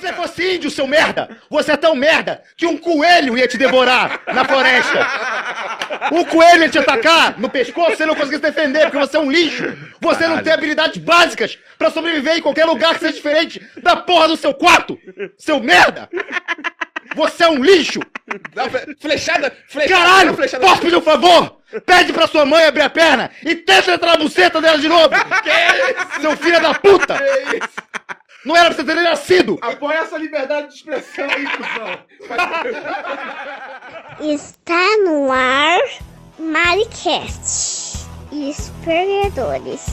você fosse índio, seu merda, você é tão merda que um coelho ia te devorar na floresta. Um coelho ia te atacar no pescoço, você não conseguia se defender porque você é um lixo. Você não tem habilidades básicas pra sobreviver em qualquer lugar que seja diferente da porra do seu quarto, seu merda. Você é um lixo! Flechada, flechada. Caralho! flechada. Posso pedir um favor? Pede pra sua mãe abrir a perna e tenta entrar na buceta dela de novo! Seu filho da puta! Não era pra você ter nascido! Apoia essa liberdade de expressão aí, cuzão. Está no ar Maricast. Os perdedores.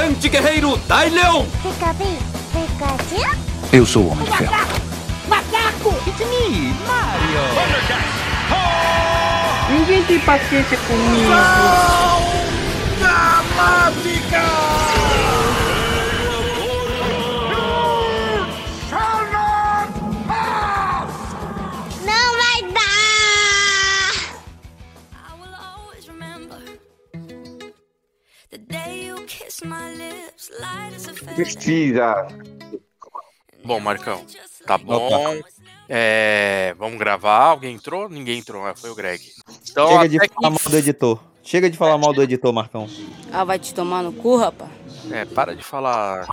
Anti-guerreiro Dai Leão! Fica bem, Pikachu. Eu sou o Homem de Ferro. It's me, Mario! Ninguém tem paciência comigo. Não vai dar! I will always remember the day you kissed my lips, light as a feather. Precisa. Bom, Marcão, tá bom. É, vamos gravar. Alguém entrou? Ninguém entrou, é, foi o Greg. Então, Chega de falar mal do editor. Chega de falar mal do editor, Marcão. Ah, vai te tomar no cu, rapaz? é, para de falar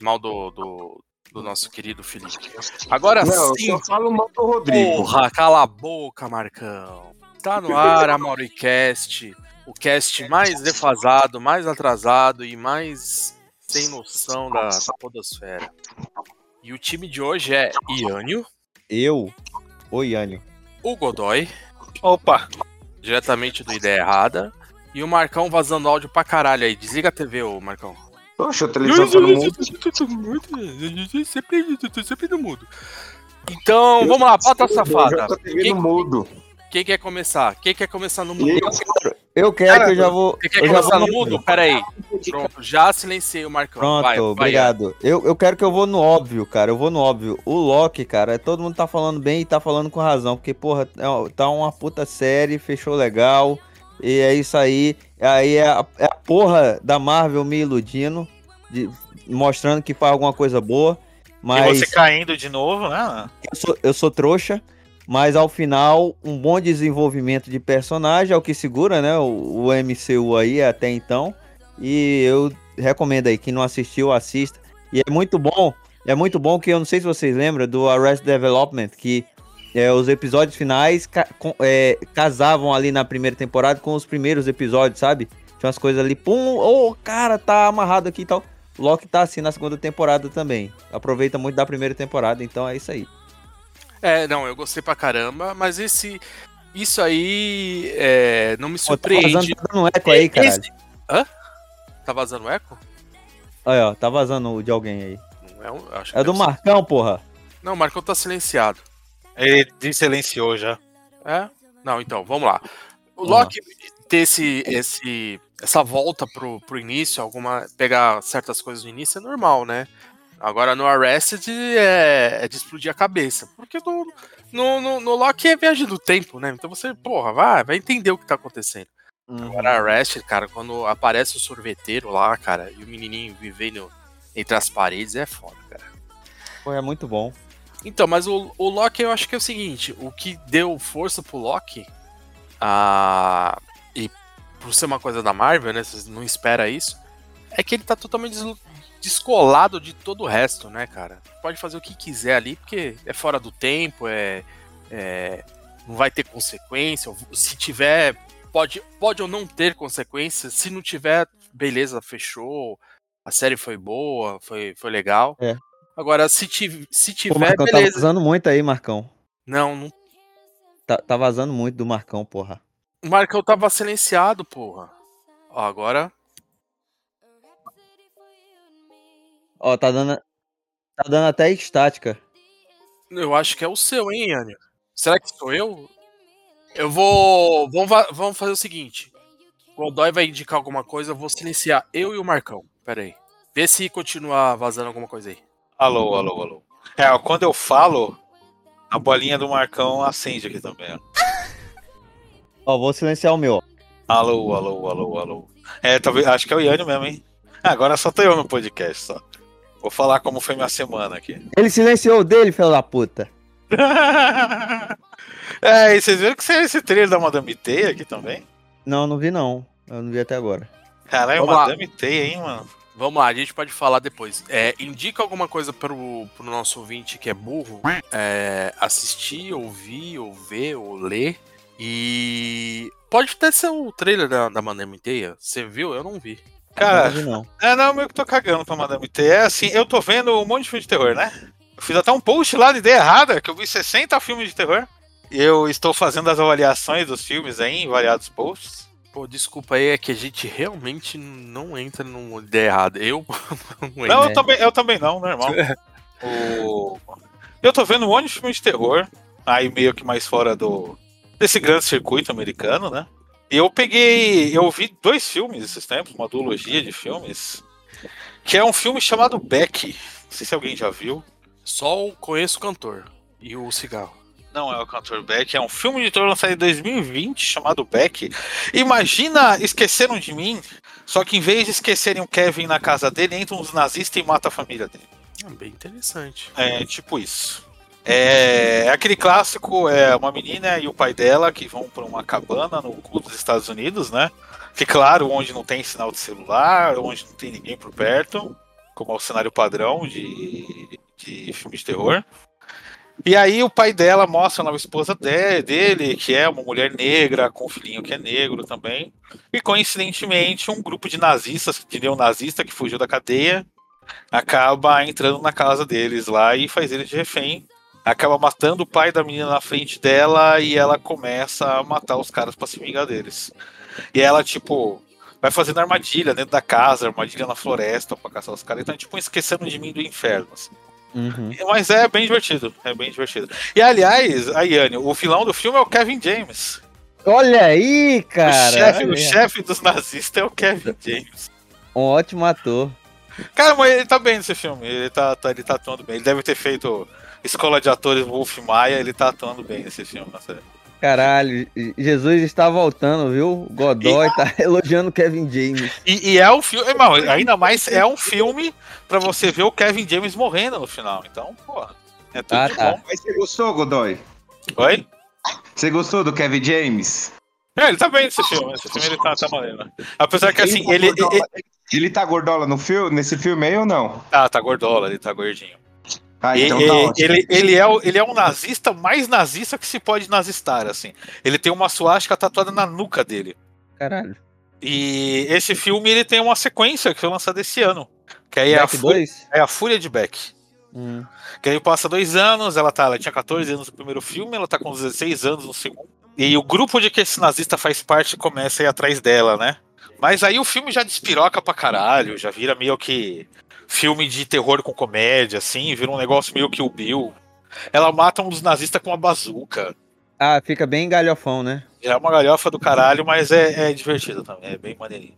mal do, do, do nosso querido Felipe. Agora Não, sim, eu só falo mal do Rodrigo. porra, cala a boca, Marcão. Tá no ar a Mauricast, o cast mais defasado, mais atrasado e mais sem noção da, da podosfera. E o time de hoje é Iânio, Eu, o Yânio. o Godoy, Opa! diretamente do Ideia Errada, e o Marcão vazando áudio pra caralho aí. Desliga a TV, ô Marcão. Poxa, a televisão tá no mundo. Sempre, sempre no mudo. Então, vamos lá, bota safada. Eu TV Quem, no mudo. Quem quer começar? Quem quer começar no mudo? Eu Eu quero que eu já vou. Quem quer eu já começar vou no mudo? Pera aí. Pronto, já silenciei o Marcão. Pronto, vai, vai, obrigado. eu, eu quero que eu vou no óbvio, cara. Eu vou no óbvio. O Loki, cara, todo mundo tá falando bem e tá falando com razão. Porque, porra, é tá uma puta série, fechou legal. E é isso aí. Aí é a, é a porra da Marvel me iludindo, de- mostrando que faz alguma coisa boa. E Mas você caindo de novo, né? eu sou, eu sou trouxa. Mas ao final, um bom desenvolvimento de personagem é o que segura, né? O, o MCU aí até então. E eu recomendo aí, quem não assistiu, assista. E é muito bom, é muito bom que eu não sei se vocês lembram do Arrested Development, que é, os episódios finais ca- com- é, casavam ali na primeira temporada com os primeiros episódios, sabe? Tinha umas coisas ali, pum, ô, cara, tá amarrado aqui e tal. Loki tá assim na segunda temporada também. Aproveita muito da primeira temporada, então é isso aí. É, não, eu gostei pra caramba, mas esse. Isso aí é, não me Pô, tá vazando, surpreende. tá dando eco aí, caralho. Esse- Hã? Tá vazando eco? Olha, ó, tá vazando o de alguém aí. Não é, um- eu acho que É do ser. Marcão, porra. Não, o Marcão tá silenciado. Ele silenciou já. É? Não, então, vamos lá. O. Loki ter esse, esse, essa volta pro, pro início, alguma pegar certas coisas no início é normal, né? Agora no Arrested é, é de explodir a cabeça. Porque no, no, no, no Loki é viagem do tempo, né? Então você, porra, vai, vai entender o que tá acontecendo. Agora Arrested, cara, quando aparece o sorveteiro lá, cara, e o menininho vivendo entre as paredes, é foda, cara. Pô, é muito bom. Então, mas o, o Loki eu acho que é o seguinte, o que deu força pro Loki, ah, e por ser uma coisa da Marvel, né, você não espera isso, é que ele tá totalmente descolado de todo o resto, né, cara? Pode fazer o que quiser ali, porque é fora do tempo, é, é- não vai ter consequência, se tiver, pode, pode ou não ter consequência, se não tiver, beleza, fechou, a série foi boa, foi, foi legal. É. Agora, se, tiv- se Pô, tiver, Marcão, tá beleza. vazando muito aí, Marcão. Não, não. Tá, tá vazando muito do Marcão, porra. O Marcão tava silenciado, porra. Ó, agora. Ó, tá dando. Tá dando até estática. Eu acho que é o seu, hein, Yânio? Será que sou eu? Eu vou. Vamos, va- vamos fazer o seguinte. O Godoy vai indicar alguma coisa, eu vou silenciar eu e o Marcão. Pera aí. Vê se continua vazando alguma coisa aí. Alô, alô, alô. É, quando eu falo, a bolinha do Marcão acende aqui também. ó. Vou silenciar o meu. ó. Alô, alô, alô, alô. É, talvez, acho que é o Yânio mesmo, hein? Agora só tô eu no podcast, só. Vou falar como foi minha semana aqui. Ele silenciou o dele, filho da puta. é, e vocês viram que saiu esse trailer da Madame Teia aqui também? Não, não vi não. Eu não vi até agora. Caralho, Vamos. Madame Teia, hein, mano? Vamos lá, a gente pode falar depois. É, indica alguma coisa pro, pro nosso ouvinte que é burro é, assistir, ouvir, ou ver, ou ler. E pode até ser o trailer da, da Madame Teia. Você viu? Eu não vi. Cara, não é, não, meio que tô cagando pra Madame Teia. É assim, eu tô vendo um monte de filme de terror, né? Eu fiz até um post lá de ideia errada, que eu vi 60 filmes de terror. E eu estou fazendo as avaliações dos filmes aí em variados posts. Pô, desculpa aí, é que a gente realmente não entra numa ideia errada. Eu não entro. Não, eu também, eu também não, normal. O- Eu tô vendo um monte de filme de terror, aí meio que mais fora do desse grande circuito americano, né? Eu peguei, eu vi dois filmes esses tempos, uma duologia de filmes, que é um filme chamado Beck. Não sei se alguém já viu. Só conheço o cantor e o cigarro. Não é o cantor Beck, é um filme de terror lançado em 2020 chamado Beck. Imagina Esqueceram de Mim, só que em vez de esquecerem o Kevin na casa dele, entram uns nazistas e matam a família dele. Ah, bem interessante. É tipo isso. É, é aquele clássico, é uma menina e o pai dela que vão para uma cabana no cu dos Estados Unidos, né? Que claro, onde não tem sinal de celular, onde não tem ninguém por perto, como é o cenário padrão de, de filme de terror. E aí o pai dela mostra a esposa de- dele, que é uma mulher negra, com um filhinho que é negro também. E coincidentemente, um grupo de nazistas, de neonazista que fugiu da cadeia, acaba entrando na casa deles lá e faz eles de refém. Acaba matando o pai da menina na frente dela e ela começa a matar os caras pra se vingar deles. E ela, tipo, vai fazendo armadilha dentro da casa, armadilha na floresta pra caçar os caras. Então, é tipo, esquecendo de mim do inferno. assim. Uhum. Mas é bem divertido, é bem divertido. E aliás, a Yane, o vilão do filme é o Kevin James. Olha aí, cara. o chefe, o chefe dos nazistas é o Kevin James. Um ótimo ator. Cara, mas ele tá bem nesse filme. Ele tá, tá- ele tá atuando bem. Ele deve ter feito escola de atores Wolf Maia, ele tá atuando bem nesse filme. na série. Caralho, Jesus está voltando, viu? Godoy tá elogiando Kevin James. E, e é um filme, irmão, ainda mais é um filme pra você ver o Kevin James morrendo no final. Então, pô, é tudo Ah, de tá. bom. Mas você gostou, Godoy? Oi? Você gostou do Kevin James? É, ele tá bem nesse filme. Esse filme ele tá, tá maneiro. Apesar que assim, tá ele. ele- Ele tá gordola no filme, nesse filme aí ou não? Ah, tá gordola, ele tá gordinho. Ah, então e- tá ele, ele, é, o- ele é um nazista mais nazista que se pode nazistar, assim. Ele tem uma suástica tatuada na nuca dele. Caralho. E esse filme ele tem uma sequência que foi lançada esse ano. Que aí é a, Fúria, 2? é a Fúria de Beck. Hum. Que aí passa dois anos, ela tá, ela tinha 14 anos no primeiro filme, ela tá com 16 anos no segundo. E o grupo de que esse nazista faz parte começa a ir atrás dela, né? Mas aí o filme já despiroca pra caralho, já vira meio que filme de terror com comédia, assim, vira um negócio meio que o Bill. Ela mata um dos nazistas com uma bazuca. Ah, fica bem galhofão, né? Já é uma galhofa do caralho, mas é, é divertido também, é bem maneirinho.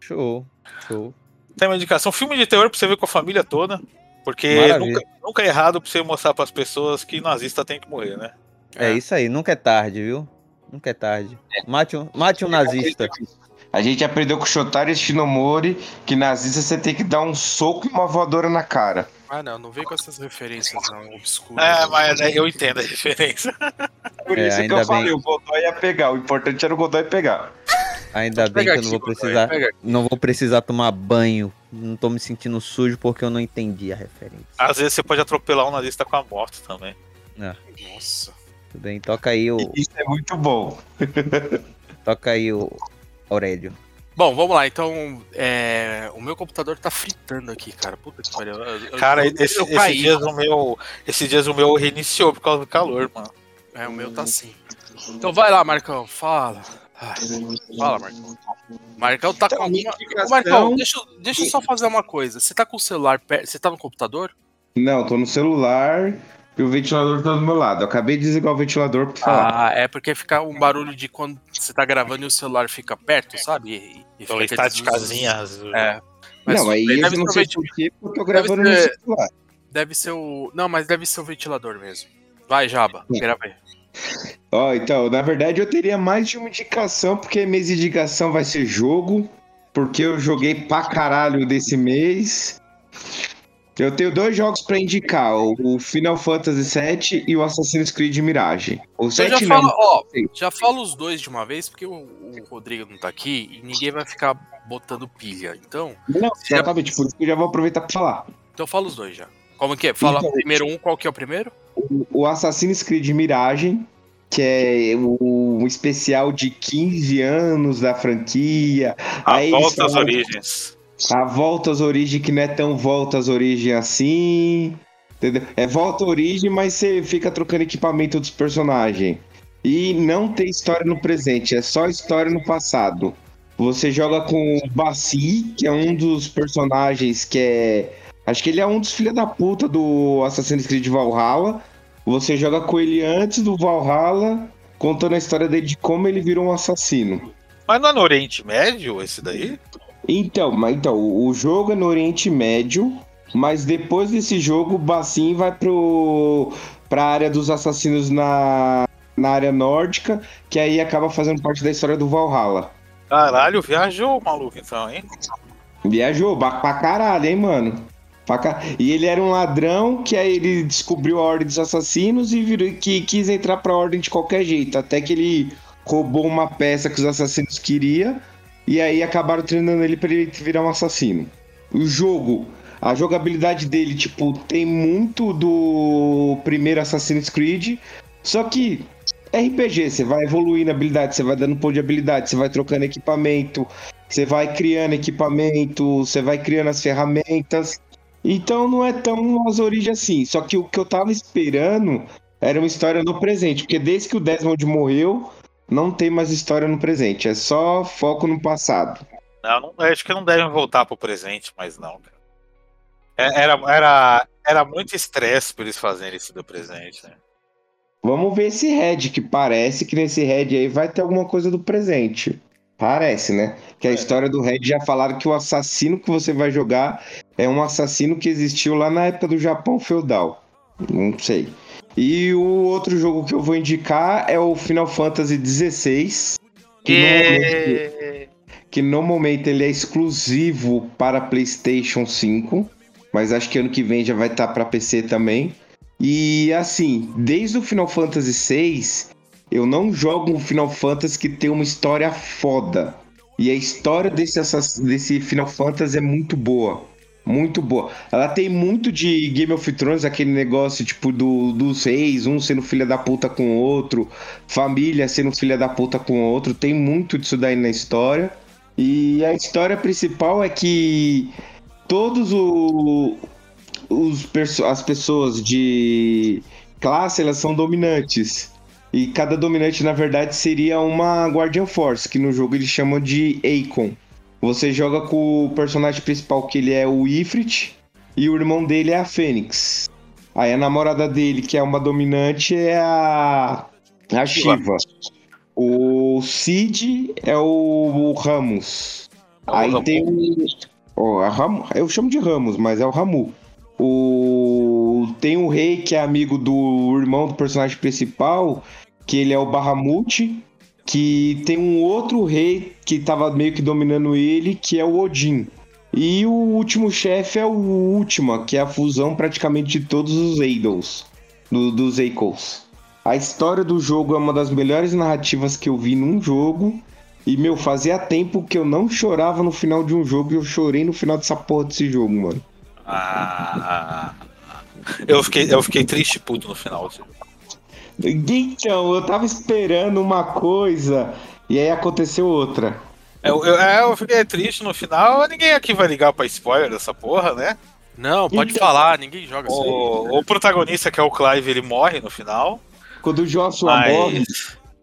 Show. Show. Tem uma indicação, filme de terror pra você ver com a família toda. Porque nunca, nunca é errado pra você mostrar pras pessoas que nazista tem que morrer, né? É isso aí, nunca é tarde, viu? Nunca é tarde. Mate um, mate um nazista. A gente aprendeu com o Shotari Shinomori que nazista você tem que dar um soco e uma voadora na cara. Ah, não, não vem com essas referências não, obscuras. É, mas é, eu entendo a diferença. Por É, isso que eu falei, bem. o Godoy ia pegar. O importante era o Godoy pegar. Ainda bem que eu não vou precisar. Não vou precisar tomar banho. Não tô me sentindo sujo porque eu não entendi a referência. Às vezes você pode atropelar um nazista com a moto também. Nossa. Tudo bem, toca aí o. Isso é muito bom. Toca aí o Aurélio. Bom, vamos lá. Então, é, o meu computador tá fritando aqui, cara. Puta que pariu. Eu- Cara, eu- esse, eu esses caí. dias o meu. Esses dias o meu reiniciou por causa do calor, mano. É, o meu tá assim. Então vai lá, Marcão, fala. Ai, fala, Marcão. Marcão tá com alguma. Ô, Marcão, deixa, eu- deixa eu só fazer uma coisa. Você tá com o celular perto. Você tá no computador? Não, tô no celular e o ventilador tá do meu lado. Eu acabei de desligar o ventilador pra falar. Ah, é porque fica um barulho de quando você tá gravando e o celular fica perto, sabe? E, e Então fica ele tá zzz. casinha. É. Mas não, aí deve eu ser não sei por quê, porque eu tô Deve gravando no ser- celular. Deve ser o. Não, mas deve ser o ventilador mesmo. Vai, Jaba, Sim. grava aí. Ó, então, na verdade eu teria mais de uma indicação, porque minha indicação vai ser jogo, porque eu joguei pra caralho desse mês. Eu tenho dois jogos pra indicar, o o Final Fantasy VII e o Assassin's Creed Mirage. O Eu já 7 falo, não. ó, já falo os dois de uma vez, porque o, o Rodrigo não tá aqui e ninguém vai ficar botando pilha. Então, Não, já- exatamente, por isso que eu já vou aproveitar pra falar. então fala os dois já. Como que é? Fala Então, primeiro um, qual que é o primeiro? O Assassin's Creed Mirage, que é o, um especial de 15 anos da franquia. A Aí volta às origens. A volta às origens, que não é tão volta às origens assim. Entendeu? É volta à origem, mas você fica trocando equipamento dos personagens. E não tem história no presente, é só história no passado. Você joga com o Bassi, que é um dos personagens que é. Acho que ele é um dos filha da puta do Assassin's Creed Valhalla. Você joga com ele antes do Valhalla, contando a história dele de como ele virou um assassino. Mas não é no Oriente Médio esse daí? Então, mas então, o jogo é no Oriente Médio, mas depois desse jogo o Bassin vai pro pra área dos assassinos na, na área nórdica, que aí acaba fazendo parte da história do Valhalla. Caralho, viajou o maluco então, hein? Viajou pra caralho, hein, mano? Pra ca- E ele era um ladrão que aí ele descobriu a ordem dos assassinos e virou, que quis entrar pra ordem de qualquer jeito, até que ele roubou uma peça que os assassinos queriam e aí acabaram treinando ele pra ele virar um assassino. O jogo, a jogabilidade dele, tipo, tem muito do primeiro Assassin's Creed, só que RPG, você vai evoluindo habilidade, você vai dando ponto de habilidade, você vai trocando equipamento, você vai criando equipamento, você vai criando as ferramentas. Então não é tão as origens assim. Só que o que eu tava esperando era uma história no presente, porque desde que o Desmond morreu, não tem mais história no presente, é só foco no passado. Não, não, acho que não devem voltar pro presente, mas não, cara. É- Era, era, era muito estresse por eles fazerem isso do presente, né? Vamos ver esse Red, que parece que nesse Red aí vai ter alguma coisa do presente. Parece, né? Que a história do Red já falaram que o assassino que você vai jogar é um assassino que existiu lá na época do Japão feudal. Não sei. E o outro jogo que eu vou indicar é o Final Fantasy XVI. Que, no momento, que no momento ele é exclusivo para PlayStation 5. Mas acho que ano que vem já vai estar para PC também. E assim, desde o Final Fantasy VI, eu não jogo um Final Fantasy que tem uma história foda. E a história desse, desse Final Fantasy é muito boa. Muito boa. Ela tem muito de Game of Thrones, aquele negócio tipo do, dos reis, um sendo filha da puta com o outro, família sendo filha da puta com o outro. Tem muito disso daí na história. E a história principal é que todos o- os as pessoas de classe elas são dominantes. E cada dominante, na verdade, seria uma Guardian Force, que no jogo eles chamam de Akon. Você joga com o personagem principal, que ele é o Ifrit, e o irmão dele é a Fênix. Aí a namorada dele, que é uma dominante, é a, a Shiva. O Cid é o, o Ramos. Aí tem o. ó, a Ram- eu chamo de Ramos, mas é o Ramu. O, tem o rei que é amigo do irmão do personagem principal, que ele é o Bahamut. Que tem um outro rei que tava meio que dominando ele, que é o Odin. E o último chefe é o Ultima, que é a fusão praticamente de todos os Eidos, do, dos Eikos. A história do jogo é uma das melhores narrativas que eu vi num jogo. E, meu, fazia tempo que eu não chorava no final de um jogo e eu chorei no final dessa porra desse jogo, mano. Ah, eu fiquei, eu fiquei triste puto no final. assim. Então, eu tava esperando uma coisa e aí aconteceu outra. Eu, eu, é, eu fiquei triste no final. Ninguém aqui vai ligar pra spoiler dessa porra, né? Não, pode Então- falar, ninguém joga isso aí. O, o protagonista, que é o Clive, ele morre no final. Quando o Joshua Mas- morre,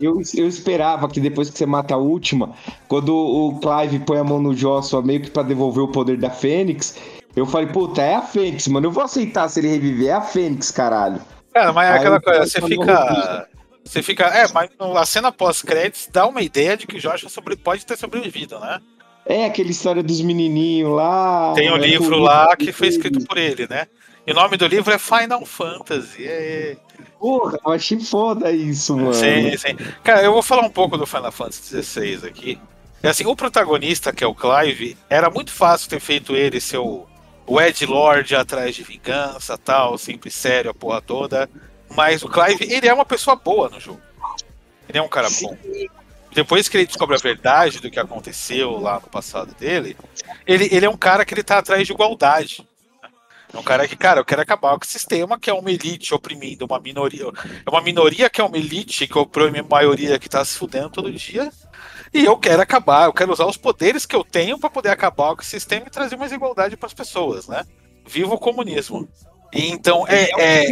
eu, eu esperava que depois que você mata a última, quando o Clive põe a mão no Joshua meio que pra devolver o poder da Fênix, eu falei, puta, é a Fênix, mano. Eu vou aceitar se ele reviver. É a Fênix, caralho. Cara, mas é aquela coisa, você falou fica. Você fica. É, mas a cena pós-créditos dá uma ideia de que o Joshua sobre, pode ter sobrevivido, né? É aquela história dos menininhos lá. Tem o é, livro lá que foi escrito por ele, né? E o nome do livro é Final Fantasy. É... Porra, eu achei foda isso, mano. Sim, sim. Cara, eu vou falar um pouco do Final Fantasy XVI aqui. É assim, o protagonista, que é o Clive, era muito fácil ter feito ele ser o, Ed Lord atrás de vingança, tal, sempre sério, a porra toda. Mas o Clive, ele é uma pessoa boa no jogo. Ele é um cara bom. Depois que ele descobre a verdade do que aconteceu lá no passado dele, ele, ele é um cara que ele tá atrás de igualdade. É um cara que, cara, eu quero acabar com o sistema que é uma elite oprimindo uma minoria. É uma minoria que é uma elite que oprime a maioria que tá se fudendo todo dia. E eu quero acabar, eu quero usar os poderes que eu tenho para poder acabar com o sistema e trazer mais igualdade para as pessoas, né? Viva o comunismo. Então, é, é, é-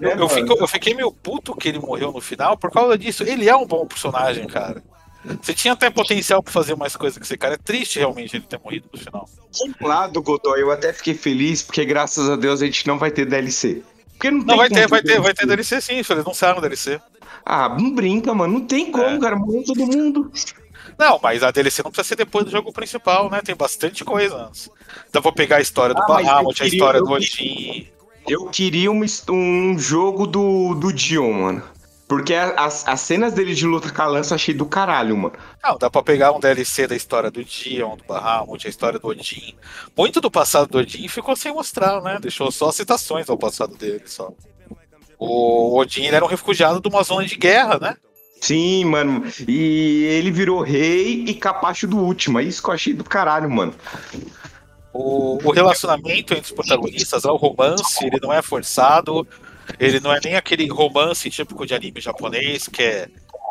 eu, eu fico- eu fiquei meio puto que ele morreu no final por causa disso. Ele é um bom personagem, cara. Você tinha até potencial pra fazer mais coisa que esse cara. É triste realmente ele ter morrido no final. Por um lado, Godoy, eu até fiquei feliz, porque graças a Deus a gente não vai ter DLC. Porque não, Não, vai ter, vai ter, DLC. vai ter DLC sim, eles anunciaram DLC. Ah, não brinca, mano. Não tem como, É. cara. Morreu todo mundo. Não, mas a DLC não precisa ser depois do jogo principal, né? Tem bastante coisa antes. Dá pra pegar a história do Ah, Bahamut, a história do Odin. Eu queria um, um jogo do, do Dion, mano. Porque as, as cenas dele de luta com a lança eu achei do caralho, mano. Não, dá pra pegar um DLC da história do Dion, do Bahamut, a história do Odin. Muito do passado do Odin ficou sem mostrar, né? Deixou só citações ao passado dele, só. O Odin era um refugiado de uma zona de guerra, né? Sim, mano. E ele virou rei e capacho do último. É isso que eu achei do caralho, mano. O, o relacionamento entre os protagonistas, o romance, ele não é forçado, ele não é nem aquele romance típico de anime japonês, que é,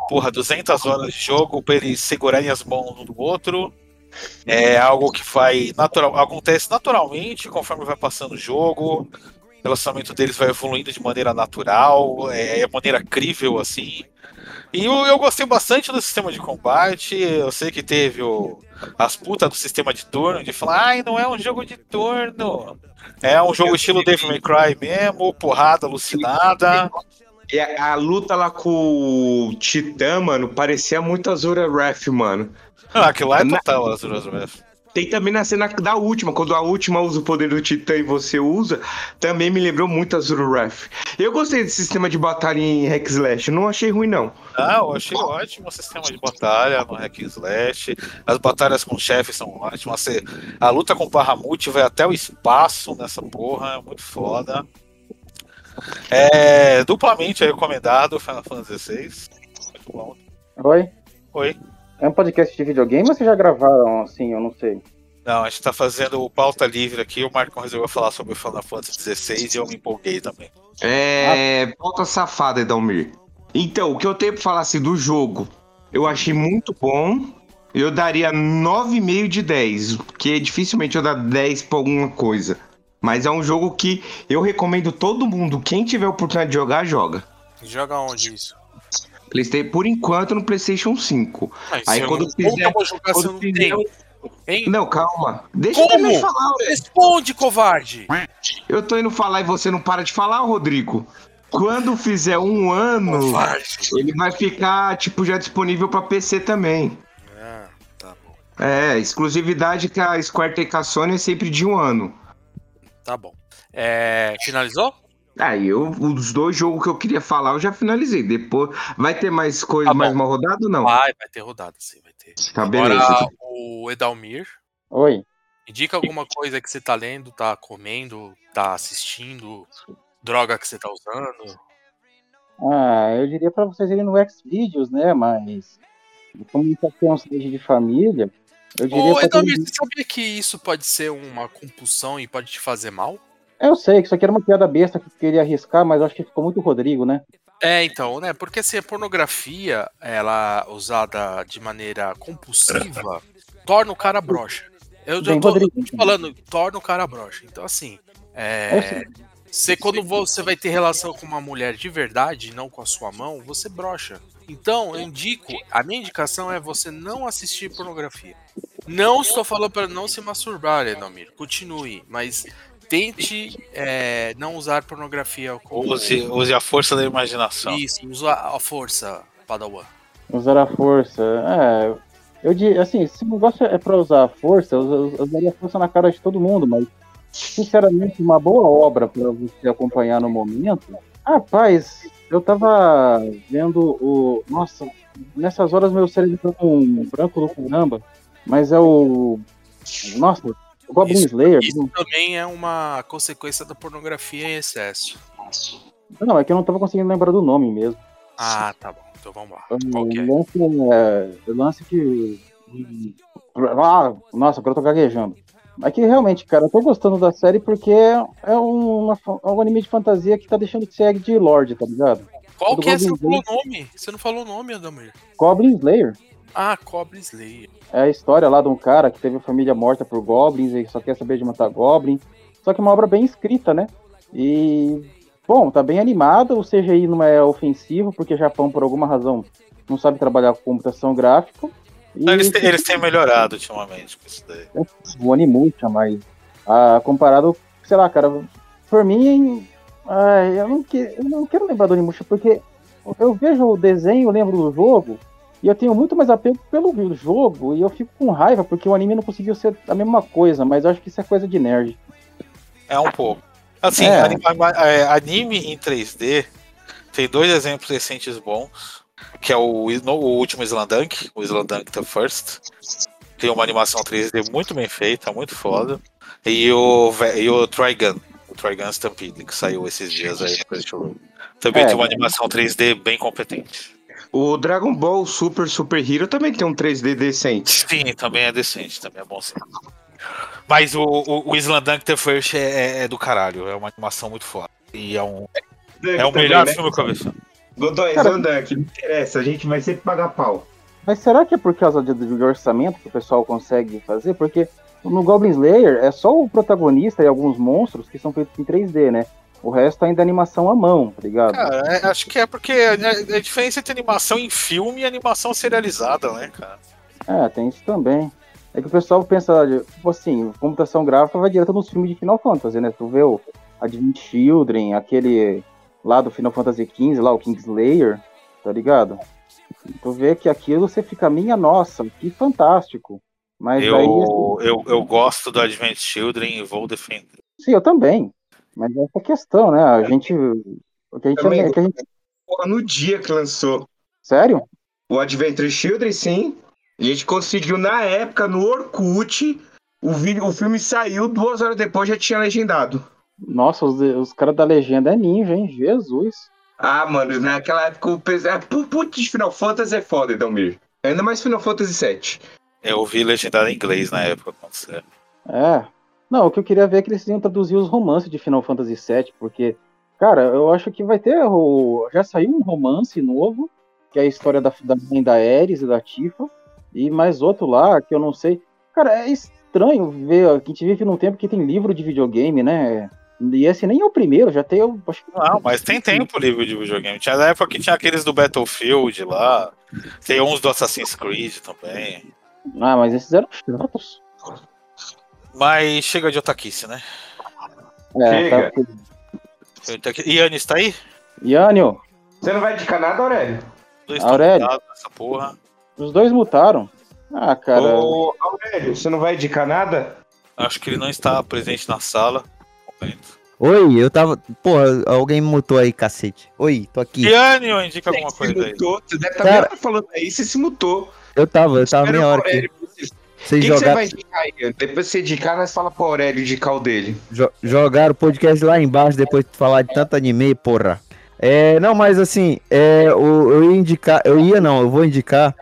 porra, 200 horas de jogo pra eles segurarem as mãos um do outro. É algo que vai natural, acontece naturalmente conforme vai passando o jogo. O relacionamento deles vai evoluindo de maneira natural, é, é maneira crível assim. E eu, eu gostei bastante do sistema de combate. Eu sei que teve o, as putas do sistema de turno, de falar, ai, não é um jogo de turno. É um jogo estilo Devil May Cry mesmo, porrada alucinada. E a, a luta lá com o Titã, mano, parecia muito Azura Wrath, mano. Ah, aquilo lá é total Azura's Wrath. Tem também na cena da última, quando a última usa o poder do Titã e você usa, também me lembrou muito Azura Wrath. Eu gostei desse sistema de batalha em Hack Slash, não achei ruim não. Ah, eu achei ótimo o sistema de batalha no Hack Slash. As batalhas com chefes são ótimas. A luta com o Bahamut vai até o espaço nessa porra, é muito foda. É duplamente recomendado Final Fantasy XVI. Muito bom. Oi? Oi. É um podcast de videogame ou vocês já gravaram assim? Eu não sei. Não, a gente tá fazendo o pauta livre aqui. O Marcon resolveu falar sobre o Final Fantasy XVI e eu me empolguei também. É. Pauta safada, Edalmir. Então, o que eu tenho pra falar assim do jogo, eu achei muito bom. Eu daria 9,5 de 10, porque dificilmente eu dar 10 pra alguma coisa. Mas é um jogo que eu recomendo todo mundo, quem tiver a oportunidade de jogar, joga. Joga onde isso? PlayStation, por enquanto no PlayStation 5. Mas Aí eu quando não- fizer. eu jogar quando eu não calma. Deixa eu Como? de falar, Aurélio. Responde, covarde! Eu tô indo falar e você não para de falar, Rodrigo. Quando fizer um ano, Covarde! ele vai ficar, tipo, já disponível pra PC também. Ah, tá bom. É, exclusividade que a Square tem com a Sony é sempre de um ano. Tá bom. É, finalizou? Aí eu, os dois jogos que eu queria falar, eu já finalizei. Depois, vai ter mais coisa, Tá mais uma rodada ou não? Vai, vai ter rodada, sim, vai ter. Tá, Agora, beleza. o Edalmir, Oi. indica alguma coisa que você tá lendo, tá comendo, tá assistindo, droga que você tá usando. Ah, eu diria pra vocês irem no Xvideos, né? Mas como aqui é um site de família, eu diria Ô, Edalmir, você sabia que isso pode ser uma compulsão e pode te fazer mal? Eu sei que isso aqui era uma piada besta que eu queria arriscar, mas acho que ficou muito Rodrigo, né? É, então, né? Porque assim, a pornografia, ela usada de maneira compulsiva, torna o cara broxa. Eu já Bem, tô, Rodrigo, te falando, torna o cara broxa. Então, assim, é, você, quando você vai ter relação com uma mulher de verdade, não com a sua mão, você brocha. Então, eu indico, a minha indicação é você não assistir pornografia. Não estou falando para não se masturbar, Enomir. Continue, mas tente é, não usar pornografia como. Use, use a força da imaginação. Isso, usa a força, Padawan. Usar a força. É. Eu diria, assim, se o negócio é pra usar a força, eu, eu, eu daria força na cara de todo mundo, mas sinceramente, uma boa obra para você acompanhar no momento. Rapaz, eu tava vendo o. Nossa, nessas horas meu cérebro tá com um branco do caramba. Mas é o. Nossa, o Goblin Isso, Slayer. isso também é uma consequência da pornografia em excesso. Não, é que eu não tava conseguindo lembrar do nome mesmo. Ah, tá bom. Então vamos lá. O Qual que é? lance é. Lance que. Ah, nossa, agora eu tô gaguejando. Mas que realmente, cara, eu tô gostando da série porque é uma, é um anime de fantasia que tá deixando de ser de Lorde, tá ligado? Qual que é? Você não falou o nome? Você não falou o nome, Adamir. Goblin Slayer. Ah, Cobre Slayer. É a história lá de um cara que teve a família morta por goblins e só quer saber de matar goblin. Só que é uma obra bem escrita, né? E, bom, tá bem animada. O CGI não é ofensivo, porque o Japão, por alguma razão, não sabe trabalhar com computação gráfica. E Eles, têm- eles têm melhorado ultimamente com isso daí. o Animucha, mas ah, comparado, sei lá, cara, por mim, ah, eu, não que, eu não quero lembrar do Animucha, porque eu vejo o desenho, eu lembro do jogo, e eu tenho muito mais apego pelo jogo, e eu fico com raiva, porque o anime não conseguiu ser a mesma coisa, mas eu acho que isso é coisa de nerd. É um pouco. Assim, É. anima- é, anime em 3D tem dois exemplos recentes bons, que é o, no- o último Slandunk, o Slandunk The First. Tem uma animação 3D muito bem feita, muito foda. E o, e o Trigun, o Trigun Stampede, que saiu esses dias aí. Também É. tem uma animação 3D bem competente. O Dragon Ball Super Super Hero também tem um 3D decente. Sim, também é decente, também é bom sim. Mas o, o, o The First é, é- é do caralho, é uma animação muito foda. E é um, é o também, melhor né? filme que eu vi. Godoy, Zandank, não interessa, a gente vai sempre pagar pau. Mas será que é por causa de, de orçamento que o pessoal consegue fazer? Porque no Goblin Slayer é só o protagonista e alguns monstros que são feitos em 3D, né? O resto ainda é animação à mão, tá ligado? Cara, é- acho que é porque é, é a diferença entre animação em filme e animação serializada, né, cara? É, tem isso também. É que o pessoal pensa, tipo assim, computação gráfica vai direto nos filmes de Final Fantasy, né? Tu vê o Advent Children, aquele lá do Final Fantasy XV, lá o Kingslayer, tá ligado? Tu vê que aquilo você fica, minha nossa, que fantástico. Mas Eu, aí, assim, eu, eu gosto do Advent Children e vou defender. sim, eu também. Mas essa é questão, né? A gente. O que a gente, Também. é que a gente Porra, no dia que lançou Sério? o Adventure Children, sim. A gente conseguiu na época, no Orkut, o, vídeo, o filme saiu, duas horas depois já tinha legendado. Nossa, os, os caras da legenda é ninja, hein? Jesus. Ah, mano, naquela época o pessoal. Putz, Final Fantasy é foda, Edelmir. Ainda mais Final Fantasy VII. Eu vi legendado em inglês na época quando saiu. É. Não, o que eu queria ver é que eles iam traduzir os romances de Final Fantasy VII, porque, cara, eu acho que vai ter o. Já saiu um romance novo, que é a história da, da mãe da Ares e da Tifa, e mais outro lá, que eu não sei. Cara, é estranho ver. a gente vive num tempo que tem livro de videogame, né? E esse nem é o primeiro, já tem. Eu acho que Não, mas tem tempo livre de videogame. Tinha na época que tinha aqueles do Battlefield lá. Tem uns do Assassin's Creed também. Ah, mas esses eram chatos. Mas chega de otaquice, né? É, Chega. tá. Otaki- Yannis tá aí? Yânio, Você não vai indicar nada, Aurélio? Dois Aurélio. nessa porra. os dois mutaram. Ah, cara. Ô, Aurélio, você não vai indicar nada? Acho que ele não está presente na sala. Momento. Oi, eu tava. Porra, alguém me mutou aí, cacete. Oi, tô aqui. Yanni, indica alguma coisa aí. você deve estar hora falando aí, você se mutou. Eu tava, eu tava meia hora aqui. Vocês que, que você vai indicar aí? Depois você indicar, nós fala pro Aurélio indicar o dele. jo- jogaram o podcast lá embaixo depois de falar de tanto anime, porra. É, não, mas assim, é, o- eu ia indicar, eu ia não, eu vou indicar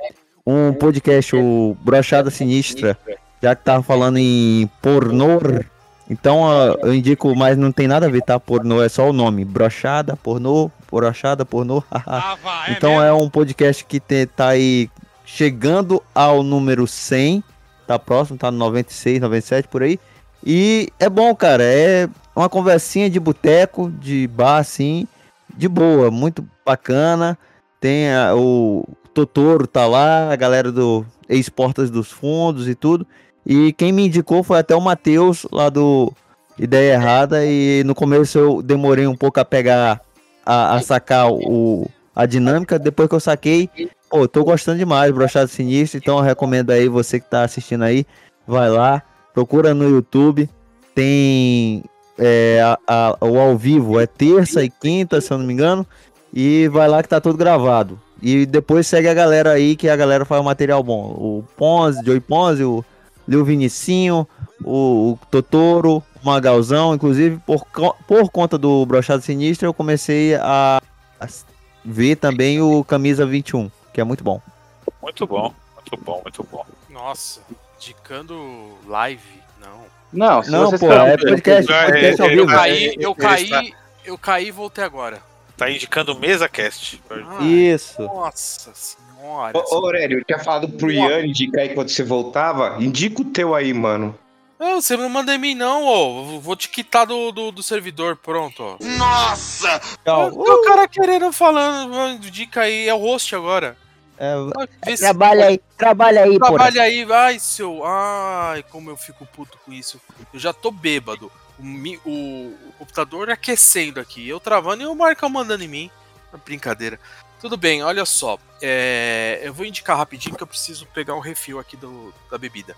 um podcast, o Brochada Sinistra, já que tava falando em pornô. Então eu indico, mas não tem nada a ver, tá? Pornô é só o nome. Brochada, pornô, brochada, pornô. então é um podcast que te- tá aí chegando ao número 100, tá próximo, tá no 96, 97 por aí. E é bom, cara, é uma conversinha de boteco, de bar assim, de boa, muito bacana. Tem a- o Totoro tá lá, a galera do Ex-Portas dos Fundos e tudo. E quem me indicou foi até o Matheus, lá do Ideia Errada. E no começo eu demorei um pouco a pegar, a, a sacar o, a dinâmica. Depois que eu saquei, pô, tô gostando demais, Brochado Sinistro. Então eu recomendo aí, você que tá assistindo aí, vai lá, procura no YouTube. tem é, a- a- o ao vivo, é terça e quinta, se eu não me engano. E vai lá que tá tudo gravado. E depois segue a galera aí, que a galera faz o material bom. O Ponzi, Joey Ponzi, o Lil Vinicinho, o, o Totoro, o Magalzão. Inclusive, por, por conta do Brochado Sinistro, eu comecei a, a ver também o Camisa 21, que é muito bom. Muito bom, muito bom, muito bom. Nossa, indicando live, não. Não, se Não, pô, é podcast, podcast ao vivo. Eu caí, eu caí, está- eu caí e voltei agora. Tá indicando mesa cast. Ah, Isso. Nossa senhora. Ô, ô, Aurélio, eu tinha falado pro Ian indicar aí quando você voltava. Indica o teu aí, mano. Não, você não manda em mim, não, ô. Vou te quitar do, do, do servidor, pronto, ó. Nossa! Tchau. O cara querendo falando, mano, dica aí, é o host agora. É, se- trabalha aí, trabalha aí. Trabalha aí, vai, seu. Ai, como eu fico puto com isso. Eu já tô bêbado. O, o- o computador aquecendo aqui. Eu travando e o Marcão mandando em mim. Brincadeira. Tudo bem, olha só. é, eu vou indicar rapidinho que eu preciso pegar o refil aqui do, da bebida.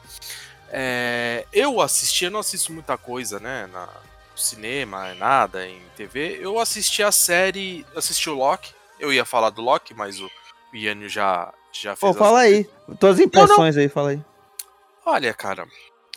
É, eu assisti, eu não assisto muita coisa, né? Na, no cinema, nada, em TV. Eu assisti a série. Assisti o Loki. Eu ia falar do Loki, mas o Ianio já, já fez Pô, as- fala aí. Tuas impressões aí, fala aí. Olha, cara,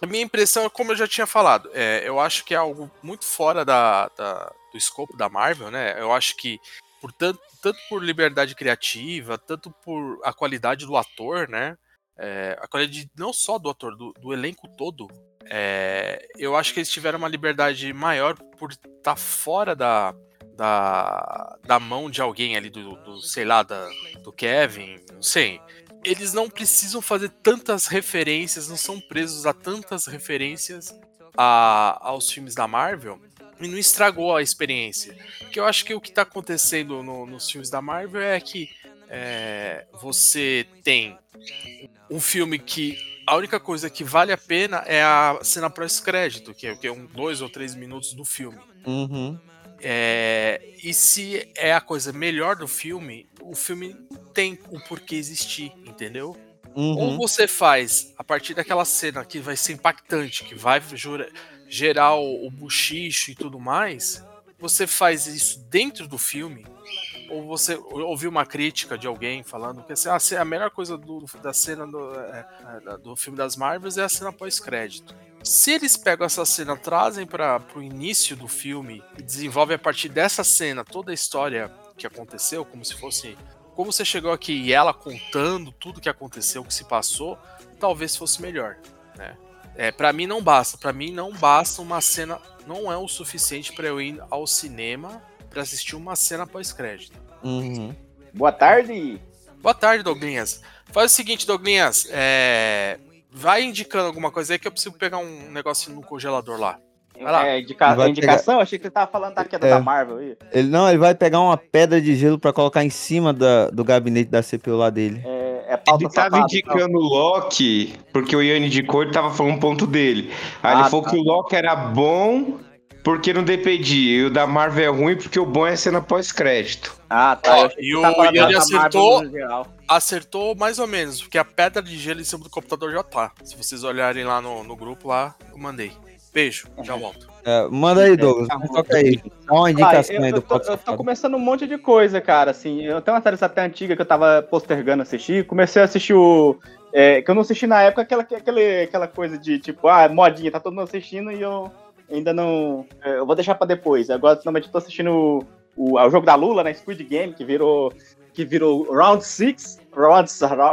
a minha impressão é como eu já tinha falado. É, eu acho que é algo muito fora da, da- do escopo da Marvel, né? Eu acho que por tanto, tanto por liberdade criativa, tanto por a qualidade do ator, né? É, a qualidade não só do ator, do, do elenco todo. é, eu acho que eles tiveram uma liberdade maior por estar fora da, da, da mão de alguém ali, do, do sei lá, da, do Kevin, não sei eles não precisam fazer tantas referências, não são presos a tantas referências a- aos filmes da Marvel e não estragou a experiência. Porque eu acho que o que está acontecendo no- nos filmes da Marvel é que é, você tem um filme que a única coisa que vale a pena é a cena pós-crédito, que é, que é um dois ou três minutos do filme. Uhum. É, e se é a coisa melhor do filme, o filme tem o porquê existir, entendeu? Ou Uhum. você faz a partir daquela cena que vai ser impactante, que vai jura- gerar o, o buchicho e tudo mais, você faz isso dentro do filme, ou você ouviu uma crítica de alguém falando que assim, ah, a melhor coisa do- da cena do, é, é, do filme das Marvels é a cena pós-crédito. Se eles pegam essa cena, trazem para o início do filme e desenvolvem a partir dessa cena toda a história que aconteceu, como se fosse como você chegou aqui e ela contando tudo que aconteceu, o que se passou, talvez fosse melhor, né? É, para mim não basta, para mim não basta uma cena, não é o suficiente para eu ir ao cinema para assistir uma cena pós-crédito. Uhum. Boa tarde. Boa tarde, Douglinhas. Faz o seguinte, Douglinhas, é... vai indicando alguma coisa aí que eu preciso pegar um negocinho no congelador lá. Vai lá. É, indica- Vai indicação? Achei que você tava falando da queda É. da Marvel aí. Ele não, ele vai pegar uma pedra de gelo pra colocar em cima da- do gabinete da CPU lá dele. É, é pauta Ele tava indicando o Loki, porque o Ian indicou, ele tava falando um ponto dele. Aí Ah, ele falou tá. que o Loki era bom porque não dependia. E o da Marvel é ruim porque o bom é cena pós-crédito. Ah, tá. Ó, e o Ian da acertou. Acertou mais ou menos, porque a pedra de gelo em cima do computador já tá. Se vocês olharem lá no, no grupo lá, eu mandei. Beijo, já volto. É, manda aí, Douglas. tá bom. toca aí. Dá uma indicação eu, aí do tô, Pode eu tô começando um monte de coisa, cara, assim, eu tenho uma série até antiga que eu tava postergando assistir, comecei a assistir o, é, que eu não assisti na época, aquela, aquele, aquela coisa de, tipo, ah, modinha, tá todo mundo assistindo e eu ainda não, é, eu vou deixar pra depois, agora, finalmente, eu tô assistindo o, o, o jogo da Lula, né, Squid Game, que virou, que virou Round 6, round,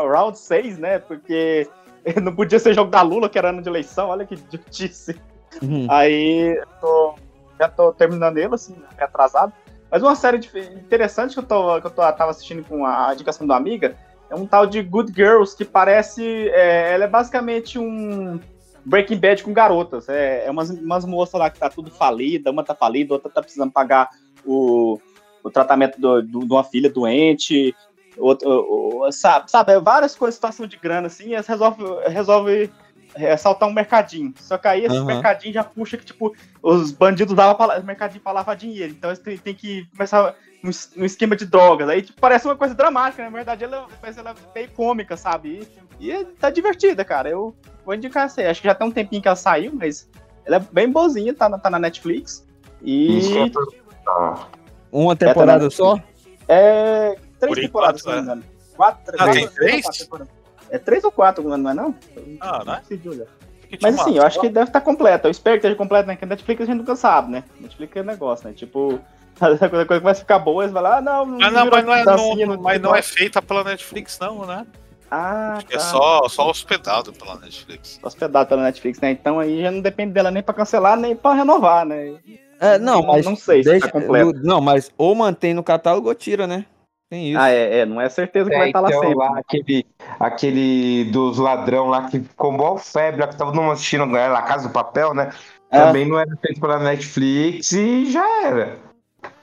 round 6, né, porque não podia ser jogo da Lula, que era ano de eleição, olha que idiotice. Uhum. Aí eu tô- já tô terminando ele, assim, atrasado. Mas uma série dif- interessante que eu, tô, que eu tô, tava assistindo com a indicação do amiga é um tal de Good Girls, que parece. é, ela é basicamente um Breaking Bad com garotas. É, é umas, umas moças lá que tá tudo falida, uma tá falida, outra tá precisando pagar o, o tratamento do- do- de uma filha doente. Outra, o- o- sabe, sabe, várias coisas, situação de grana, assim, e elas resolve, resolve é, saltar um mercadinho. Só que aí esse Aham. mercadinho já puxa que, tipo, os bandidos davam pra, mercadinho pra lavar dinheiro. Então eles têm, têm que começar es- no esquema de drogas. Aí, tipo, parece uma coisa dramática, na verdade, ela, ela é meio cômica, sabe? E, e tá divertida, cara. Eu vou indicar essa aí. Acho que já tem um tempinho que ela saiu, mas Ela é bem boazinha, tá, na- tá na Netflix. E Uma temporada na- só? é três Por temporadas, enquanto, se não me engano. Quatro, Ah, tem três? É três ou quatro, não é não? Ah, né? Mas assim, eu acho que deve estar completa. Eu espero que esteja completa, né? Porque a Netflix a gente nunca sabe, né? Netflix é negócio, né? Tipo, a coisa que vai ficar boa, eles vão lá, ah, não, não, Mas não, mas não é, não, mas não é feita pela Netflix, não, né? Ah, Acho que é tá. só, só hospedado pela Netflix. Hospedado pela Netflix, né? Então aí já não depende dela nem pra cancelar, nem pra renovar, né? É, não, Não- mas. não sei se deixa, tá completo. Não, mas ou mantém no catálogo ou tira, né? Tem isso. Ah, é, é, não é certeza que vai É, estar lá então, sempre. lá aquele, aquele dos ladrão lá que ficou mó febre, lá que tava numa assistindo é, La Casa do Papel, né? É. Também não era feito pela Netflix e já era.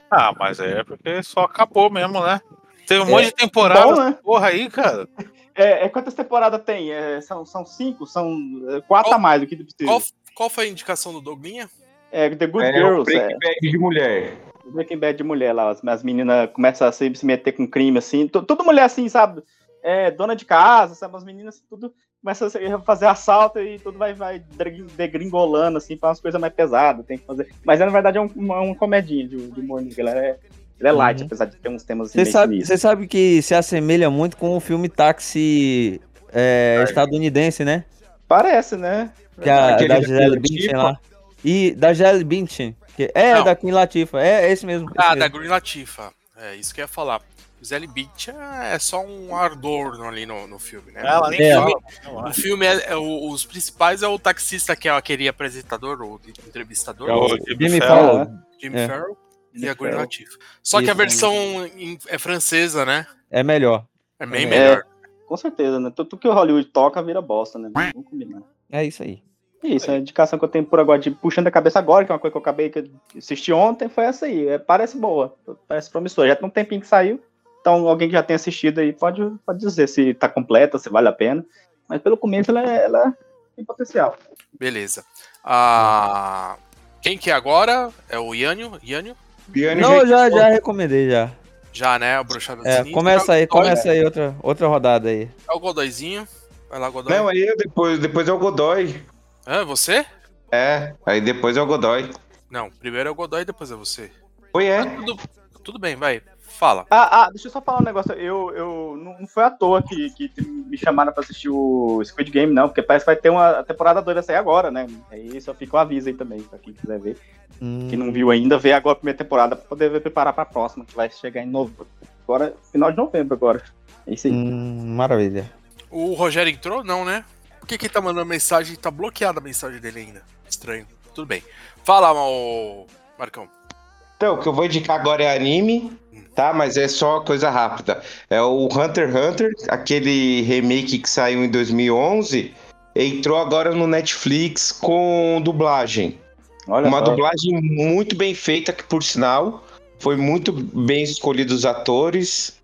Ah, mas é porque só acabou mesmo, né? Teve um É. monte de temporada, Bom, né? porra aí, cara. É, é, quantas temporadas tem? É, são, são cinco? São é, quatro a mais do que precisa. Qual, qual foi a indicação do Doglinha? É, The Good É Girls. Breaking É, Bad de mulher. Breaking Bad de mulher lá. As, as meninas começam a se, se meter com crime, assim. Tu- Tudo mulher assim, sabe? É, dona de casa, sabe? As meninas, tudo começa a se- fazer assalto e tudo vai, vai degring- degringolando, assim, pra umas coisas mais pesadas. Tem que fazer. Mas na verdade é um- uma, uma comedinha de, de humor negro. Ela é, ela é light, Uhum. apesar de ter uns temas Você sabe, sabe que se assemelha muito com o filme Táxi é, estadunidense, né? Parece, né? Que é a, Aquele da Gisele Queen Bündchen lá. E da Gisele Bündchen. Que é Não. da Queen Latifah. É esse mesmo. Ah, da Green Latifa. É isso que eu ia falar. Gisele Bündchen é só um ardor ali no, no filme, né? Ela nem É. fala. O filme é, é o- os principais é o taxista que é aquele apresentador ou entrevistador, É o Jimmy Fallon. Fallon. Jimmy é. Farrell e Jimmy a Green. Só que a versão em- é francesa, né? É melhor. É bem É. melhor. Com certeza, né? Tudo que o Hollywood toca vira bosta, né? Vamos combinar. É isso aí. É Isso, a indicação que eu tenho por agora, de puxando a cabeça agora, que é uma coisa que eu acabei que eu assisti ontem, foi essa aí. É, parece boa, parece promissora. Já tem um tempinho que saiu, então alguém que já tem assistido aí pode, pode dizer se tá completa, se vale a pena. Mas pelo começo ela, é- ela tem potencial. Beleza. Ah, quem que é agora? É o Yânio? Yânio? Piano Não, já, já recomendei já. Já, né? O Bruxado É, começa aí, começa aí outra, outra rodada aí. É o Godoyzinho. Vai lá, Godoy. Não, aí eu depois, depois é o Godoy. É você? É, aí depois é o Godoy. Não, primeiro é o Godoy, depois é você. Oi, é. Tudo, tudo bem, vai. Fala. Ah, ah, deixa eu só falar um negócio. Eu, eu não não foi à toa que, que me chamaram pra assistir o Squid Game, não, porque parece que vai ter uma temporada doida sair agora, né? Aí só fica o aviso aí também, pra quem quiser ver. Hum, Quem não viu ainda, vê agora a primeira temporada pra poder ver, preparar pra próxima, que vai chegar em novo. Agora, final de novembro agora. É isso aí. hum, maravilha. O Rogério entrou? Não, né? Por que que tá mandando mensagem? Tá bloqueada a mensagem dele ainda. Estranho. Tudo bem. Fala, Marcão. Então, o que eu vou indicar agora é anime, tá? Mas é só coisa rápida. É o Hunter x Hunter, aquele remake que saiu em 2011, entrou agora no Netflix com dublagem. Olha Uma só. dublagem muito bem feita, que por sinal, foi muito bem escolhido os atores.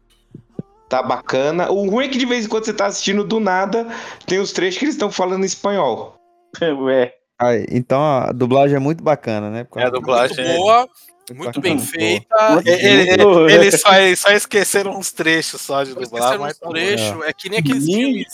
Tá bacana. O ruim é que de vez em quando você tá assistindo do nada, tem os trechos que eles estão falando em espanhol. Ué. Aí, então a dublagem é muito bacana, né? É, a dublagem. Muito é- boa, muito bem Boa. feita. Ele- ele- Eles só, só esqueceram uns trechos só de dublar, mas uns tá bom. trechos. É que nem aqueles filmes.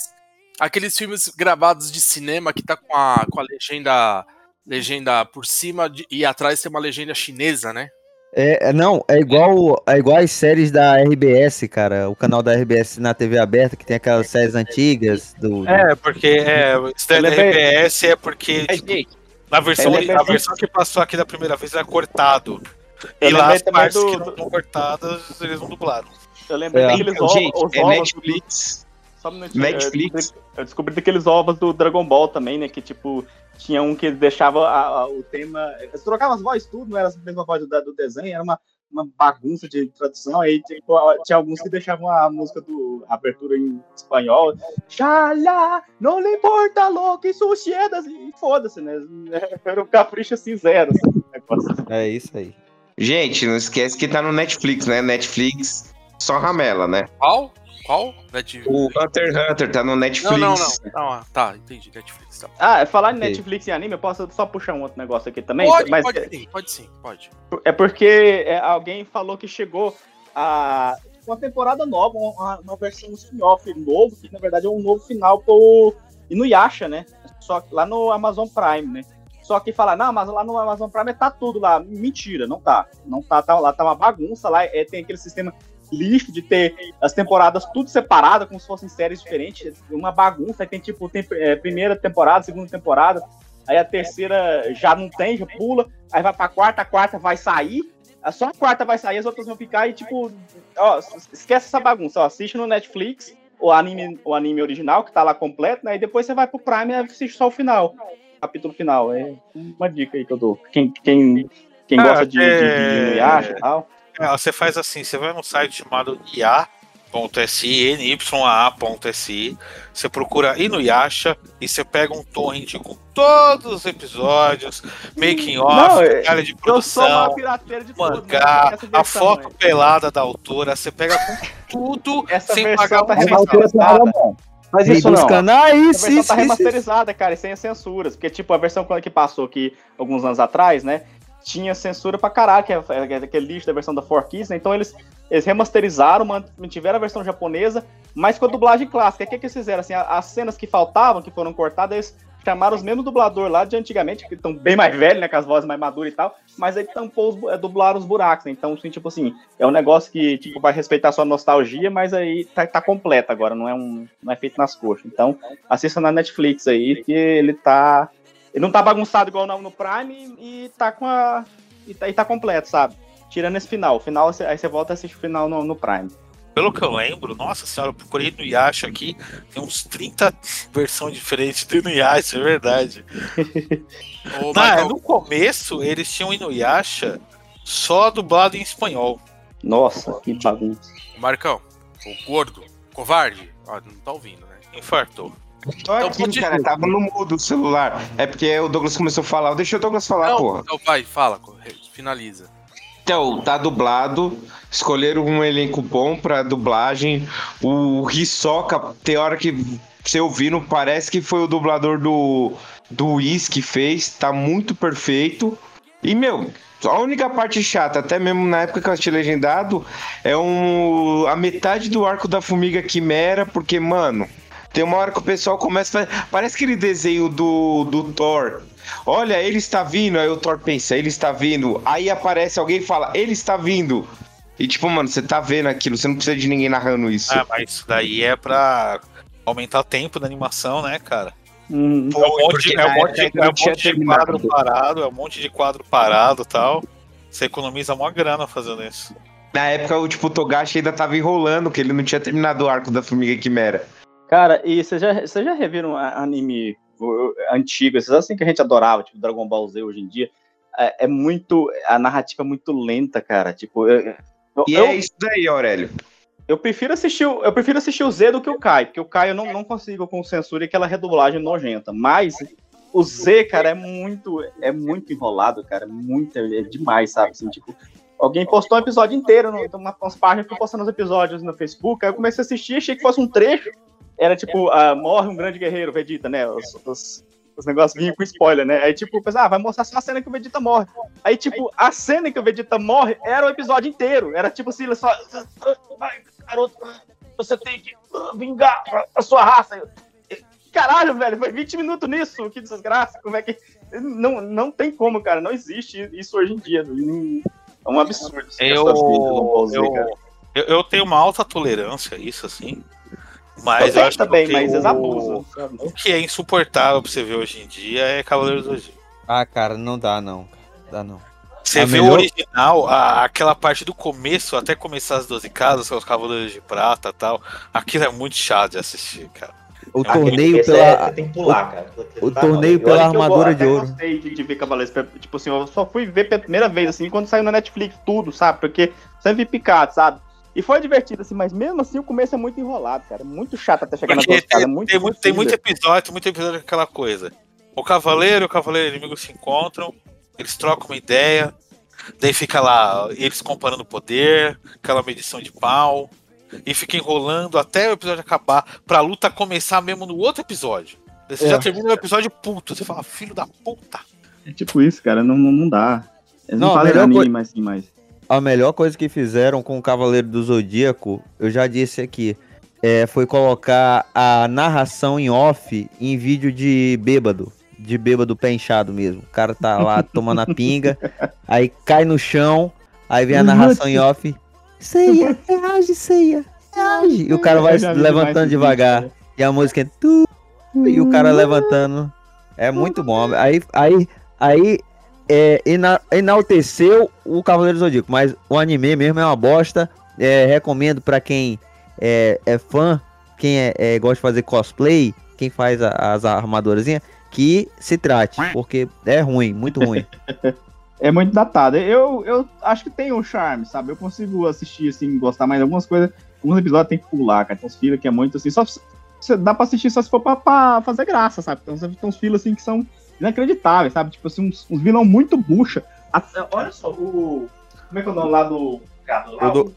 Aqueles filmes gravados de cinema que tá com a, com a legenda. Legenda por cima de- e atrás tem uma legenda chinesa, né? É, é, não, é igual, é igual as séries da RBS, cara. O canal da RBS na TV aberta, que tem aquelas séries antigas do. É, porque é, o Stand Ele é bem- RBS é porque tipo, na versão, Ele é a bem- versão que passou aqui da primeira vez é cortado. Eu e lá as partes do- que não do- estão cortadas, eles não dublaram. Eu lembrei É. daqueles ovos. Gente, os é ovos Netflix. Só um minutinho, Netflix. Eu descobri, eu descobri daqueles ovos do Dragon Ball também, né? Que tipo, tinha um que eles deixavam a- a- o tema. Eles trocavam as vozes tudo, não era a mesma voz do, do desenho, era uma, uma bagunça de tradução. Aí tipo, tinha alguns que deixavam a música do a abertura em espanhol. Xalá, não lhe importa lo que sucedas. E foda-se, né? Era um capricho assim, zero. Assim. É isso aí. Gente, não esquece que tá no Netflix, né? Netflix só ramela, né? Qual? Qual? Net... O Hunter x Hunter tá no Netflix. Não, não, não. Não, ah, tá, entendi. Netflix. Tá. Ah, falar em Ok. Netflix e anime, eu posso só puxar um outro negócio aqui também? Pode, mas pode sim, pode sim, pode. É porque é, alguém falou que chegou a uma temporada nova, uma, uma versão spin-off novo, que na verdade é um novo final pro Inuyasha, né? Só que lá no Amazon Prime, né? Só que fala, não, mas lá no Amazon Prime tá tudo lá. Mentira, não tá. Não tá, tá lá tá uma bagunça lá. É, tem aquele sistema lixo de ter as temporadas tudo separado, como se fossem séries diferentes. Uma bagunça. Aí tem tipo tem, é, primeira temporada, segunda temporada. Aí a terceira já não tem, já pula. Aí vai pra quarta, a quarta vai sair. Só a quarta vai sair, as outras vão ficar e tipo. Ó, esquece essa bagunça. Ó, assiste no Netflix o anime, o anime original, que tá lá completo, né? E depois você vai pro Prime e assiste só o final. Capítulo final. É uma dica aí que eu dou. Quem, quem, quem Ah, gosta de, de, é- de Inuyasha e tal. É, você faz assim, você vai num site chamado ia.si, nyaa.si, você procura Inuyasha e você pega um torrent com todos os episódios, making off, é- detalhe de Eu sou uma produção, pirateira de tudo, mangá, né? Essa a foto né? pelada da autora, você pega com tudo Essa sem versão pagar tá um remasterizada. Mas isso não. buscando. Ah, isso, Essa versão isso, tá isso, isso. remasterizada, cara, e sem as censuras. Porque, tipo, a versão que passou aqui alguns anos atrás, né? Tinha censura pra caralho, que é, é aquele lixo da versão da 4Kids, né? Então eles, eles remasterizaram, mantiveram a versão japonesa, mas com a dublagem clássica. O que, que eles fizeram? Assim, a- as cenas que faltavam, que foram cortadas, eles chamaram os mesmos dubladores lá de antigamente, que estão bem mais velhos, né? Com as vozes mais maduras e tal, mas aí tampou os, é, dublaram os buracos, né? Então, assim, tipo assim, é um negócio que tipo, vai respeitar a sua nostalgia, mas aí tá, tá completo agora, não é, um, não é feito nas coxas. Então, assista na Netflix aí, que ele tá. Ele não tá bagunçado igual no, no Prime e, tá com a. E tá, e tá completo, sabe? Tirando esse final. O final, aí você volta a assistir o final no, no Prime. Pelo que eu lembro, nossa senhora, eu procurei no Yasha aqui, tem uns 30 versões diferentes do Inuyasha, é verdade. Ô, Na- Marcão, no começo, eles tinham Inuyasha só dublado em espanhol. Nossa, que bagunça. Marcão, o gordo, covarde, ó, não tá ouvindo, né? Infartou. Tô aqui, cara, tava no mudo o celular. É porque o Douglas começou a falar. Deixa o Douglas falar, Não, porra. então vai, fala, finaliza. Então, tá dublado. Escolheram um elenco bom pra dublagem. O Hisoka, tem hora que você ouvindo, parece que foi o dublador do, do Whis que fez. Tá muito perfeito. E, meu, a única parte chata, até mesmo na época que eu assisti legendado, é um, a metade do arco da Formiga Quimera, porque, mano, tem uma hora que o pessoal começa a fazer. Parece aquele desenho do, do Thor. Olha, ele está vindo. Aí o Thor pensa, ele está vindo. Aí aparece alguém e fala, ele está vindo. E tipo, mano, você tá vendo aquilo, você não precisa de ninguém narrando isso. Ah, mas isso daí é pra aumentar o tempo da animação, né, cara? Hum, É um monte, é um monte, é um monte de terminado. quadro parado, é um monte de quadro parado e tal. Você economiza uma grana fazendo isso. Na época, o tipo, o Togashi ainda tava enrolando, que ele não tinha terminado o arco da Formiga Quimera. Cara, e vocês já, vocês já reviram anime antigo, esses assim que a gente adorava, tipo Dragon Ball Z hoje em dia? É, é muito. A narrativa é muito lenta, cara. Tipo, eu, E eu- é isso daí, Aurélio. eu prefiro assistir, o- eu prefiro assistir o Z do que o Kai, porque o Kai eu não, não consigo com censura e aquela redublagem nojenta. Mas o Z, cara, é muito, é muito enrolado, cara. É muito, é demais, sabe? Assim, tipo, alguém postou um episódio inteiro, no, uma, umas páginas que postando os episódios no Facebook, aí eu comecei a assistir, achei que fosse um trecho. Era tipo, ah, morre um grande guerreiro, Vegeta, né? Os, os, os negócios vinham com spoiler, né? Aí, tipo, pensa, ah, vai mostrar só a cena que o Vegeta morre. Aí, tipo, a cena que o Vegeta morre era o episódio inteiro. Era tipo assim, ele só. Vai, garoto, você tem que uh, vingar a sua raça. Caralho, velho, foi 20 minutos nisso, que desgraça. Como é que. Não, não tem como, cara. Não existe isso hoje em dia. Não- É um absurdo. Eu, eu, cara. eu, eu tenho uma alta tolerância a isso, assim. Mas Eu eu, tenho acho também, que mas o, eles abusam, o que é insuportável pra você ver hoje em dia é Cavaleiros do Zodíaco. Ah, cara, não dá não. Dá não. Você A vê melhor- o original, a- aquela parte do começo, até começar as 12 casas, com os Cavaleiros de Prata e tal, aquilo é muito chato de assistir, cara. O Aquele- torneio pela. é- você tem que pular, cara. O, o Tá torneio maluco. pela eu armadura até de ouro. gostei de, de ver Cavaleiros. Tipo assim, eu só fui ver pela primeira vez, assim, quando saiu na Netflix, tudo, sabe? Porque sempre vi picado, sabe? E foi divertido, assim, mas mesmo assim o começo é muito enrolado, cara. É muito chato até chegar na Porque. É tem, muito tem muito, tem muito episódio, tem muito episódio com aquela coisa. O cavaleiro e o cavaleiro inimigo se encontram, eles trocam uma ideia, daí fica lá eles comparando poder, aquela medição de pau, e fica enrolando até o episódio acabar, pra luta começar mesmo no outro episódio. Daí você É. já termina o episódio puto, você fala, filho da puta. É tipo isso, cara. Não, não, não dá. Eles não, Não, melhor anime coi- mais assim, mais. A melhor coisa que fizeram com o Cavaleiro do Zodíaco, eu já disse aqui, é, foi colocar a narração em off em vídeo de bêbado. de bêbado pé inchado mesmo. O cara tá lá tomando a pinga, aí cai no chão, aí vem a narração em off. Ceia, reage, ceia, reage. E o cara vai levantando devagar. E a música é tu, e o cara levantando. É muito bom. Aí, aí, aí é, ena- enalteceu o Cavaleiro Zodíaco, mas o anime mesmo é uma bosta. É, recomendo pra quem é, é fã, quem é, é, gosta de fazer cosplay, quem faz a- as armadorazinhas, que se trate, porque é ruim, muito ruim. É muito datado. Eu, eu acho que tem um charme, sabe? Eu consigo assistir, assim, gostar mais de algumas coisas. Alguns episódios tem que pular, cara. Tem uns filas que é muito assim. Só você dá pra assistir só se for pra, pra fazer graça, sabe? Tem uns filas assim que são inacreditáveis, sabe? Tipo assim, uns, uns vilão muito bucha. Até- olha só, o. Como é que é o nome lá do. Lá, Eu,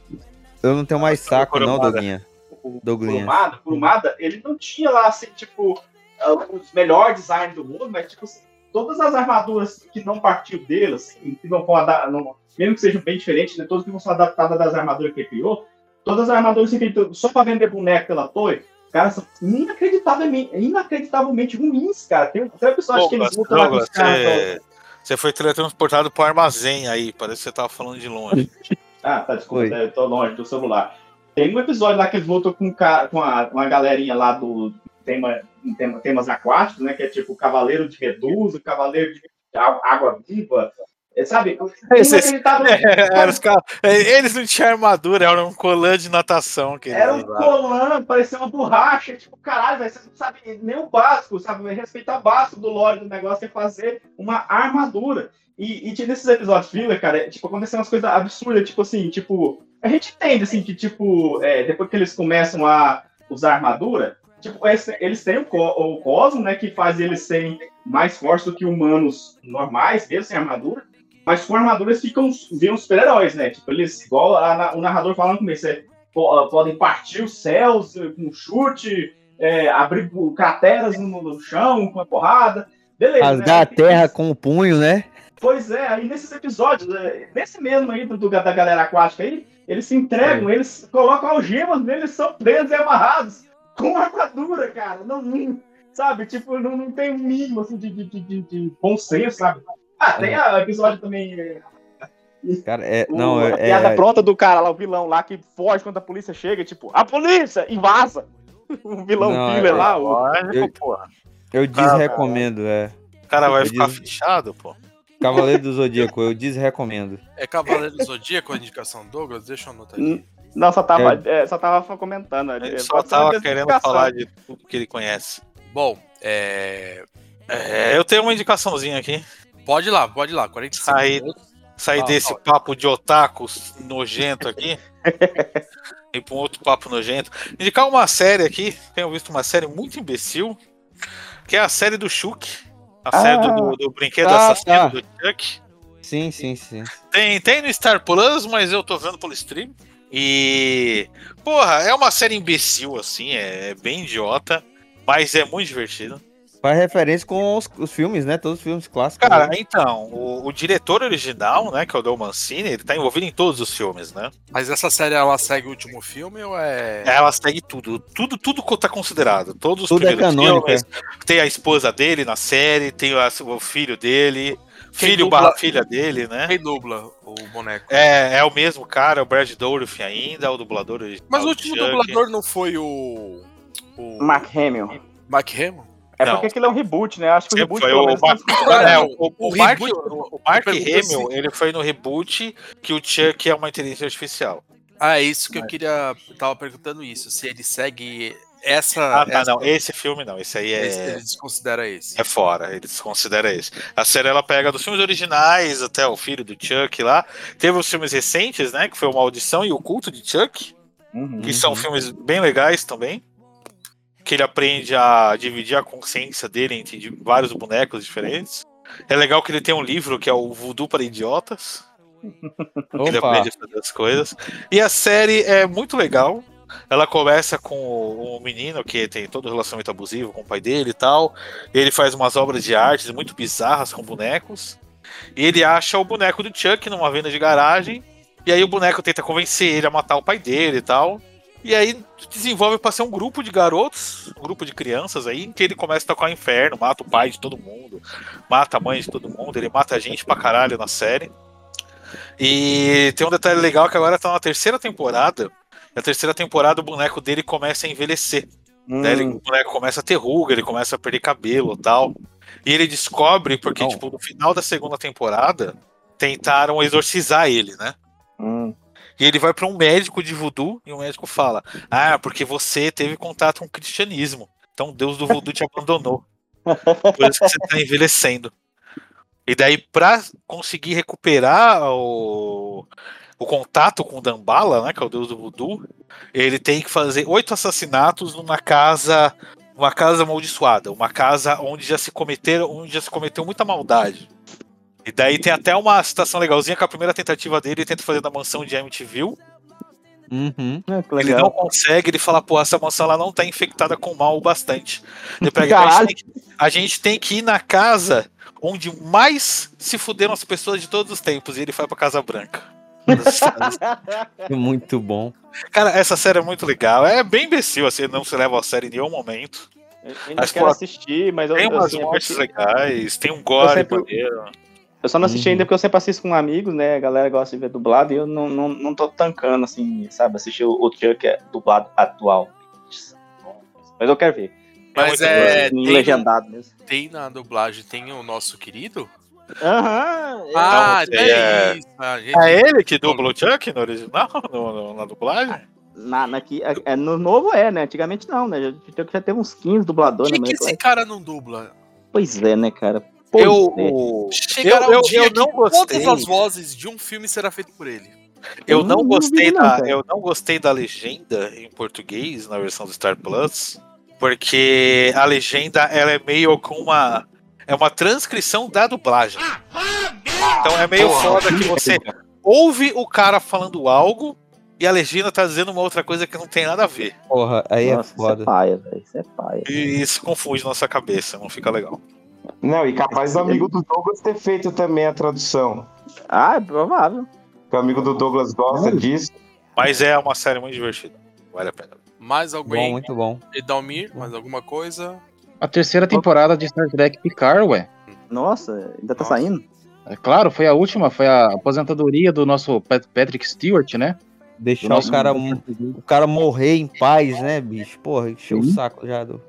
eu não tenho mais saco, não. Doguinha. o Douglinha. Kurumada, Kurumada, ele não tinha lá, assim, tipo, ah, os melhores designs do mundo, mas, tipo, assim, todas as armaduras que não partiu dele, assim, que não foram, não, mesmo que sejam bem diferentes, né, todas que não são adaptadas das armaduras que ele criou, todas as armaduras que ele criou só pra vender boneco pela Toei, cara, são inacreditavelmente, inacreditavelmente ruins, cara. Tem tem um episódio que eles lutam lá com os caras. você, foi teletransportado pro armazém aí, parece que você tava falando de longe. Ah, tá, desculpa, eu tô longe do celular. Tem um episódio lá que eles voltam com, um cara, com a, uma galerinha lá do tema, tema, temas aquáticos, né? Que é tipo Cavaleiro de Medusa, Cavaleiro de Água Viva. É, sabe? Esses-. É, os caras- é, eles não tinham armadura, era um colã de natação que Era um usavam. colã, parecia uma borracha, tipo, caralho, velho, você não sabe nem o básico, sabe? Respeitar o básico do lore do negócio, é fazer uma armadura. E, e nesses episódios filler, cara, é, tipo, acontecem umas coisas absurdas, tipo assim, tipo, a gente entende, assim, que, tipo, é, depois que eles começam a usar armadura, tipo, eles, têm o, o Cosmo, né, que faz eles serem mais fortes do que humanos normais, mesmo sem armadura, mas com armadura eles ficam, viram super-heróis, né, tipo, eles, igual a o narrador falando comigo, você po- ah, podem partir os céus eh, com chute, é, abrir crateras no, no chão com a porrada, beleza, Rasgar a terra com o punho, né? Pois é, aí nesses episódios, é, nesse mesmo aí do, do- da galera aquática aí, eles se entregam, eles colocam algemas neles, são presos e amarrados com armadura, cara. Não, não- sabe, tipo, não, não tem um mínimo assim, de, de, de, de- de bom senso, sabe? Ah, tem a episódio também. é, Cara, é. o- Não, a é. piada é- pronta do cara lá, o vilão lá, que foge quando a polícia chega, tipo, a polícia! E vaza! O vilão Não, killer é- lá, o. Eu, eu desrecomendo, é. O cara vai Eu ficar des- fechado, pô. Cavaleiro do Zodíaco, eu desrecomendo. É Cavaleiro do Zodíaco a indicação do Douglas? Deixa eu anotar aqui. Não, só tava, é, só tava comentando. Ele é, só tava querendo falar de tudo que ele conhece. Bom, é... É, eu tenho uma indicaçãozinha aqui. Pode ir lá, pode ir lá. 45 Sair, minutos. sair Ah, desse ó. papo de otakus nojento aqui. e pra um outro papo nojento. Indicar uma série aqui. Tenho visto uma série muito imbecil. Que é a série do Shuk. A série do, do- do brinquedo Ah, assassino tá. do Chuck. Sim, sim, sim. Tem, tem no Star Plus, mas eu tô vendo pelo stream. E. Porra, é uma série imbecil, assim, é bem idiota, mas é muito divertido. Faz referência com os, os filmes, né? Todos os filmes clássicos. Cara, né? então, o, o diretor original, né, que é o Del Mancini, ele tá envolvido em todos os filmes, né? Mas essa série ela segue o último filme ou é. Ela segue tudo, tudo, tudo tá considerado. Todos os Tudo é primeiros canônico, filmes. Tem a esposa dele na série, tem a- o filho dele, Quem filho dubla- barra filha dele, né? Quem dubla o boneco? É, é o mesmo cara, o Brad Dourif ainda, o dublador original. Mas o último Chuck. dublador não foi o. O. Mark Hamill. Mark Hamill? É Não. porque aquilo é um reboot, né? Acho que o reboot foi o Mark, é, o, o, o o Mark, o Mark Hamill, assim- ele foi no reboot que o Chuck é uma inteligência artificial. Ah, é isso que eu queria. Eu tava perguntando isso. Se ele segue essa. Ah, tá, essa- não, esse filme não, esse aí é, ele desconsidera esse. é fora, ele desconsidera esse. A série ela pega dos filmes originais até o filho do Chuck lá. Teve os filmes recentes, né, que foi o Maldição e o Culto de Chuck, Uhum. que são filmes bem legais também. Que ele aprende a dividir a consciência dele entre vários bonecos diferentes. É legal que ele tem um livro que é o Voodoo para Idiotas. Ele aprende a fazer as coisas. E a série é muito legal. Ela começa com o, o menino que tem todo o relacionamento abusivo com o pai dele e tal. Ele faz umas obras de arte muito bizarras com bonecos. E ele acha o boneco do Chuck numa venda de garagem. E aí o boneco tenta convencer ele a matar o pai dele e tal. E aí desenvolve pra ser um grupo de garotos, um grupo de crianças aí, em que ele começa a tocar o inferno, mata o pai de todo mundo, mata a mãe de todo mundo, ele mata a gente pra caralho na série. E tem um detalhe legal que agora tá na terceira temporada. Na terceira temporada o boneco dele começa a envelhecer. Né? Ele, o boneco começa a ter ruga, ele começa a perder cabelo e tal. E ele descobre, porque, tipo, no final da segunda temporada, tentaram exorcizar ele, né? E ele vai pra um médico de voodoo e o médico fala: Ah, porque você teve contato com o cristianismo. Então Deus do voodoo te abandonou. Por isso que você tá envelhecendo. E daí, pra conseguir recuperar o, o contato com o Dambala, né? Que é o Deus do voodoo, ele tem que fazer oito assassinatos numa casa. Uma casa amaldiçoada, uma casa onde já se cometeram, onde já se cometeu muita maldade. E daí tem até uma citação legalzinha que a primeira tentativa dele ele tenta fazer na mansão de Amityville. Uhum. Ele não consegue, ele fala, pô, essa mansão ela não tá infectada com mal o bastante. Ele pega, a, gente tem que, a gente tem que ir na casa onde mais se fuderam as pessoas de todos os tempos. E ele vai pra Casa Branca. Muito bom. Cara, essa série é muito legal. É bem imbecil, assim, não se leva a série em nenhum momento. Eu ainda Mas, quero pô, assistir, mas eu, Tem eu, umas assim, eu mortes legais, tem um gore Eu sempre- maneiro. Eu só não assisti Uhum. ainda porque eu sempre assisto com amigos, né? A galera gosta de ver dublado e eu não, não, não tô tancando, assim, sabe? Assistir o, o Chuck é dublado atual. Mas eu quero ver. Mas muito é. bom. Tem, legendado mesmo. tem na dublagem, tem o nosso querido? Aham. Ah, Então, é, é- isso. Gente- É ele que dubla o Chuck no original, no, no- na dublagem? Na, na, aqui, é, no novo é, né? Antigamente não, né? Já, já, já teve uns 15 dubladores, Por que, né? que Mas- esse cara não dubla? Pois é, né, cara? Pois Eu, é. Chegará eu, um dia eu que não gostei. todas as vozes de um filme será feito por ele. Eu Eu não não gostei não, da, cara. eu não gostei da legenda em português na versão do Star Plus, porque a legenda ela é meio com uma é uma transcrição da dublagem. Então é meio foda que você ouve o cara falando algo e a legenda tá dizendo uma outra coisa que não tem nada a ver. Porra, aí Nossa, é foda. Isso é paia, velho. Isso é paia. E isso confunde nossa cabeça, não fica legal. Não, e capaz do amigo do Douglas ter feito também a tradução. Ah, é provável. Que o amigo do Douglas gosta disso. Mas é uma série muito divertida. Vale a pena. Mais Bom, alguém? muito bom. Edalmir, mais alguma coisa? A terceira temporada de Star Trek Picard, ué. Nossa, ainda tá Nossa. saindo? É claro, foi a última, foi a aposentadoria do nosso Pat- Patrick Stewart, né? Deixar o cara, o cara morrer em paz, né, bicho? Porra, encheu o saco já do.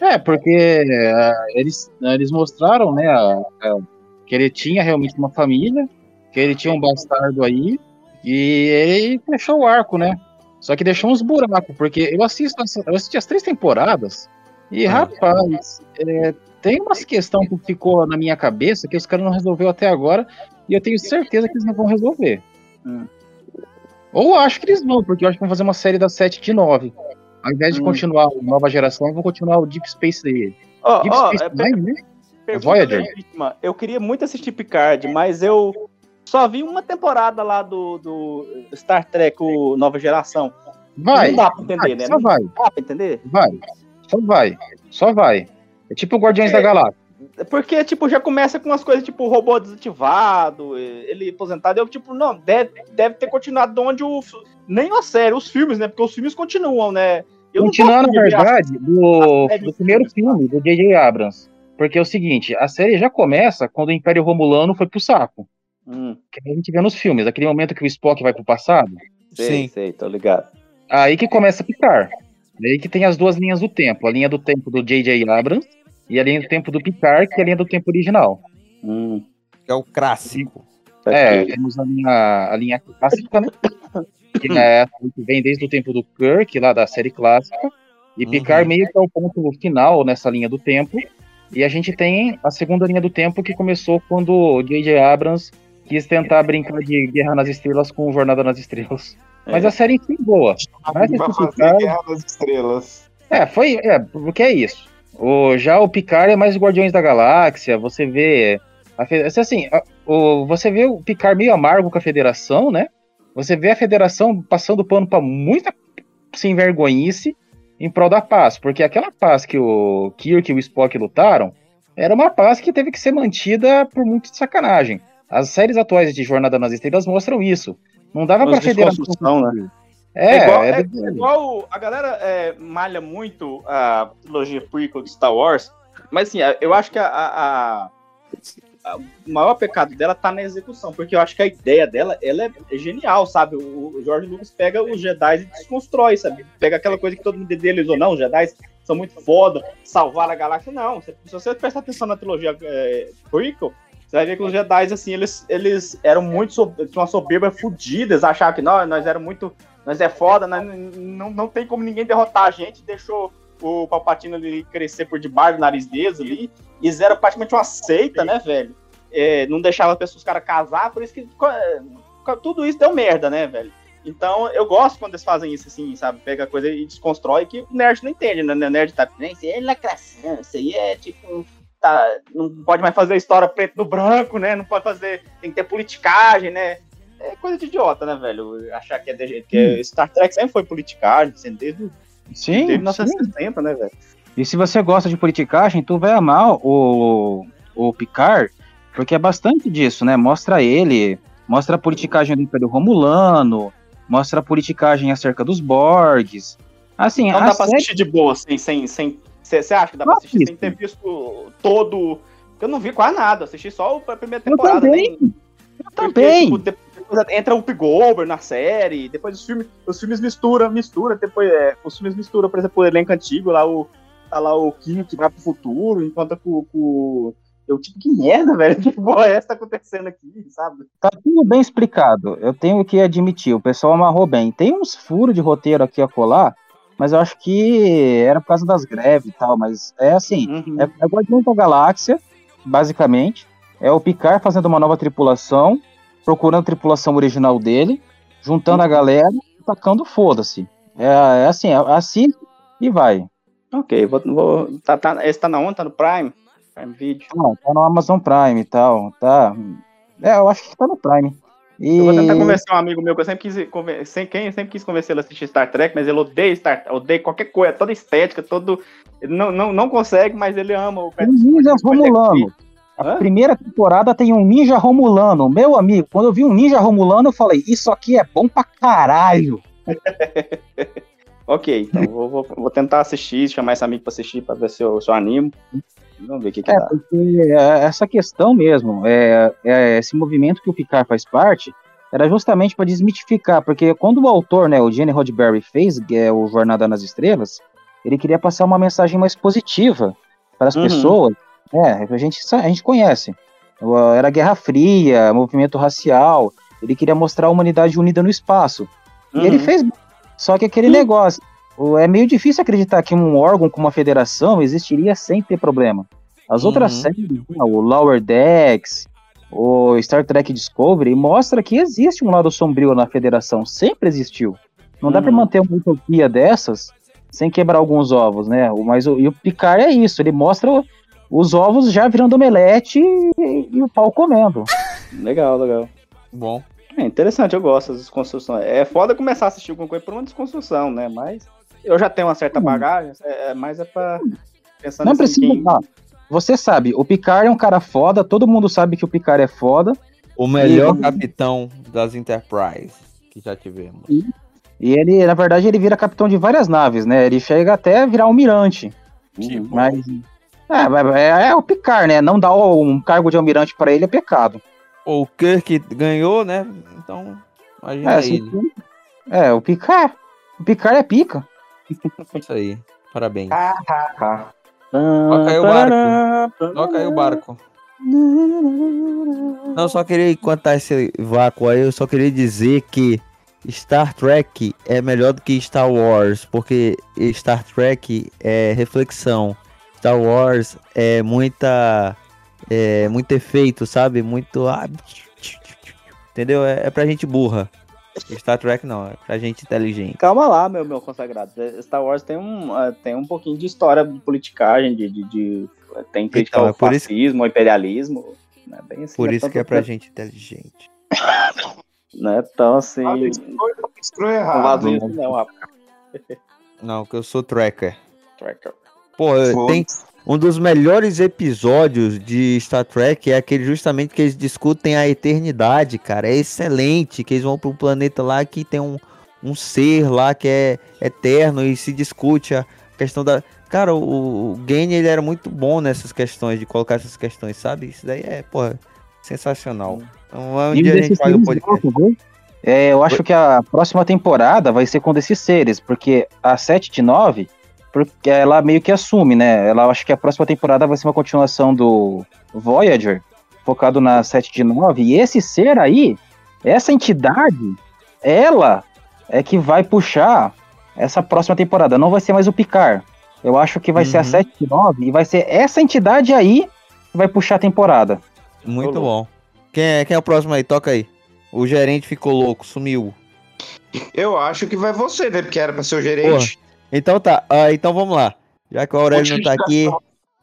É, porque é, eles, eles mostraram, né, a- a- que ele tinha realmente uma família, que ele tinha um bastardo aí, e ele fechou o arco, né? Só que deixou uns buracos, porque eu assisto, eu assisti as três temporadas, e rapaz, é, tem umas questões que ficou na minha cabeça que os caras não resolveu até agora, e eu tenho certeza que eles não vão resolver. Hum. Ou acho que eles vão, porque eu acho que vão fazer uma série das 7 de 9. Ao invés de Hum. continuar a nova geração, vão continuar o Deep Space dele. Ó, Deep ó, Space é, Nine, né? Voyager. legítima. Eu queria muito assistir Picard, mas eu só vi uma temporada lá do, do Star Trek o Nova Geração. Vai. Não dá pra entender, vai, né? Só Não vai, dá pra entender? vai. Só vai. Só vai. É tipo o Guardiões da Galáxia. Porque, tipo, já começa com umas coisas tipo robô desativado, ele aposentado. Eu, tipo, não, deve, deve ter continuado de onde o. Nem a série, os filmes, né? Porque os filmes continuam, né? Eu Continuando, na verdade, do, do primeiro filmes, filme, do J.J. Abrams. Porque é o seguinte, a série já começa quando o Império Romulano foi pro saco. Hum, Que a gente vê nos filmes, aquele momento que o Spock vai pro passado. sei, Sim. sei, tô ligado. Aí que começa a picar. Aí que tem as duas linhas do tempo. A linha do tempo do J.J. Abrams e a linha do tempo do Picard, que é a linha do tempo original. Hum, Que é o clássico. tá É, temos a linha, a linha clássica, né? Que é que vem desde o tempo do Kirk, lá da série clássica. E Uhum. Picard meio que é o ponto final nessa linha do tempo. E a gente tem a segunda linha do tempo que começou quando o J.J. Abrams quis tentar brincar de Guerra nas Estrelas com Jornada nas Estrelas. Mas É. a série em si é boa. Mas Vai fazer Picard- Guerra das Estrelas. é, foi. É, porque é isso. O, já o Picard é mais Guardiões da Galáxia, você vê. A, assim, a- o, você vê o Picard meio amargo com a federação, né? Você vê a federação passando pano pra muita sem vergonhice em prol da paz. Porque aquela paz que o Kirk e o Spock lutaram era uma paz que teve que ser mantida por muito de sacanagem. As séries atuais de Jornada nas Estrelas mostram isso. Não dava federação. desconstrução, né? É, igual, é é- é igual a galera é, malha muito a trilogia prequel de Star Wars, mas assim, eu acho que a- a- a- o maior pecado dela tá na execução, porque eu acho que a ideia dela ela é genial, sabe? O, George Lucas pega os Jedi e desconstrói, sabe? Pega aquela coisa que todo mundo idealizou, não, os Jedi são muito foda, salvar a galáxia, não. Se, você prestar atenção na trilogia é, você vai ver que os Jedi, assim, eles, eles eram muito, tinham uma soberba fodida, eles achavam que nós, nós éramos muito nós é foda, nós não, não tem como ninguém derrotar a gente, deixou o Palpatine ali crescer por debaixo do nariz deles ali, e eles eram praticamente uma seita, né, velho? É, não deixava as pessoas, os caras casar, por isso que é, tudo isso deu merda, né, velho? Então, eu gosto quando eles fazem isso, assim, sabe? Pega a coisa e desconstrói, que o nerd não entende, né? O nerd tá, "Né, isso aí é lacração, isso aí é, tipo, tá, não pode mais fazer história preto no branco, né? Não pode fazer, tem que ter politicagem, né? É coisa de idiota, né, velho? Achar que é de jeito. Que é- Star Trek sempre foi politicagem, assim, desde, o- Sim, desde sim. 1960, né, velho? E se você gosta de politicagem, tu vai amar o, o Picard, porque é bastante disso, né? Mostra ele, mostra a politicagem do Império Romulano, mostra a politicagem acerca dos Borgs. Assim, Não a dá pra série- assistir de boa, assim, sem. sem Você acha que dá pra assistir sem ter visto todo. Eu não vi quase nada, assisti só a primeira Eu temporada. também. nem- Eu também. tipo, de- depois entra o Goldberg na série, depois os filmes, os filmes misturam, mistura, depois é, os filmes misturam, por exemplo, o elenco antigo, lá o tá lá o Kim que vai pro futuro, enquanto com, com eu tipo que merda, velho, que porra é essa que tá acontecendo aqui, sabe? Tá tudo bem explicado. Eu tenho que admitir, o pessoal amarrou bem. Tem uns furos de roteiro aqui a colar, mas eu acho que era por causa das greves e tal. Mas é assim: Uhum. é, é Guardião da Galáxia, basicamente. É o Picard fazendo uma nova tripulação, procurando a tripulação original dele, juntando a galera e tacando foda-se. É, é assim, é, assim e vai. Ok, vou, vou tá, tá, esse tá na onde? Tá no Prime? Prime Video. Não, tá no Amazon Prime e tal. Tá. É, eu acho que tá no Prime. E... Eu vou tentar convencer um amigo meu que eu sempre quis, conven- sem quem sempre quis convencer ele a assistir Star Trek, mas ele odeia Star odeia qualquer coisa, toda estética, todo. Ele não, não, não consegue, mas ele ama o Tem ninjas Romulano. A primeira temporada tem um ninja Romulano. Meu amigo, quando eu vi um ninja Romulano, eu falei, isso aqui é bom pra caralho. Ok, então vou, vou, vou tentar assistir, chamar esse amigo pra assistir, pra ver se eu, se eu animo. Vamos ver o que, que É, dá. porque é, essa questão mesmo, é, é, esse movimento que o Picard faz parte, era justamente para desmitificar, porque quando o autor, né, o Gene Roddenberry fez é, o Jornada nas Estrelas, ele queria passar uma mensagem mais positiva para as Uhum. pessoas. É, a gente, a gente conhece. Era Guerra Fria, movimento racial. Ele queria mostrar a humanidade unida no espaço. E ele Uhum. fez. Só que aquele negócio. o- É meio difícil acreditar que um órgão como a federação existiria sem ter problema. As outras Uhum. séries, o Lower Decks, o Star Trek Discovery, mostra que existe um lado sombrio na federação. Sempre existiu. Não dá pra Uhum. manter uma utopia dessas sem quebrar alguns ovos, né? Mas o, e o Picard é isso. Ele mostra os ovos já virando omelete e, e o pau comendo. Legal, legal. Bom. É interessante, eu gosto das desconstruções. É foda começar a assistir alguma coisa por uma desconstrução, né? Mas eu já tenho uma certa bagagem, é, é, mas é pra. Pensando Não assim, precisa. quem- você sabe, o Picard é um cara foda, todo mundo sabe que o Picard é foda. O melhor E- capitão das Enterprise que já tivemos. E ele, na verdade, ele vira capitão de várias naves, né? Ele chega até a virar almirante. Mas. É, mas é, é o Picard, né? Não dar um cargo de almirante pra ele é pecado. O Kirk ganhou, né? Então, imagina É, assim, ele. é, o Picard. O Picard é pica. Isso aí. Parabéns. Ah, Toca aí o barco. Toca aí o barco. Não, só queria contar esse vácuo aí, eu só queria dizer que Star Trek é melhor do que Star Wars, porque Star Trek é reflexão. Star Wars é muita. É muito efeito, sabe? Muito. ah, Entendeu? É, é pra gente burra. Star Trek não, é pra gente inteligente. Calma lá, meu, meu consagrado. Star Wars tem um, eh, tem um pouquinho de história de politicagem, de. de, de- tem crítica Então, ao é por isso- fascismo, ao imperialismo. Né? Bem assim, Por não é isso que é pra gente inteligente. Não é tão assim. Escrou Um errado. não, rapaz. Não, que eu sou tracker. Tracker. Pô, tem um dos melhores episódios de Star Trek é aquele justamente que eles discutem a eternidade, cara. É excelente, que eles vão para um planeta lá que tem um, um ser lá que é eterno e se discute a questão da. Cara, o, o Gane ele era muito bom nessas questões, de colocar essas questões, sabe? Isso daí é, porra, sensacional. Então, um E dia a gente faz um seres podcast. É, eu acho que a próxima temporada vai ser com desses seres, porque a 7 de 9, porque ela meio que assume, né? Ela acho que a próxima temporada vai ser uma continuação do Voyager, focado na 7 de 9, e esse ser aí, essa entidade, ela é que vai puxar essa próxima temporada, não vai ser mais o Picard. Eu acho que vai ser a Uhum. 7 de 9 e vai ser essa entidade aí que vai puxar a temporada. Muito bom. Quem é, quem é o próximo aí? Toca aí. O gerente ficou louco, sumiu. Eu acho que vai você, né? Porque era pra ser o gerente. Então tá, ah, então vamos lá. Já que o Aurélio não tá aqui,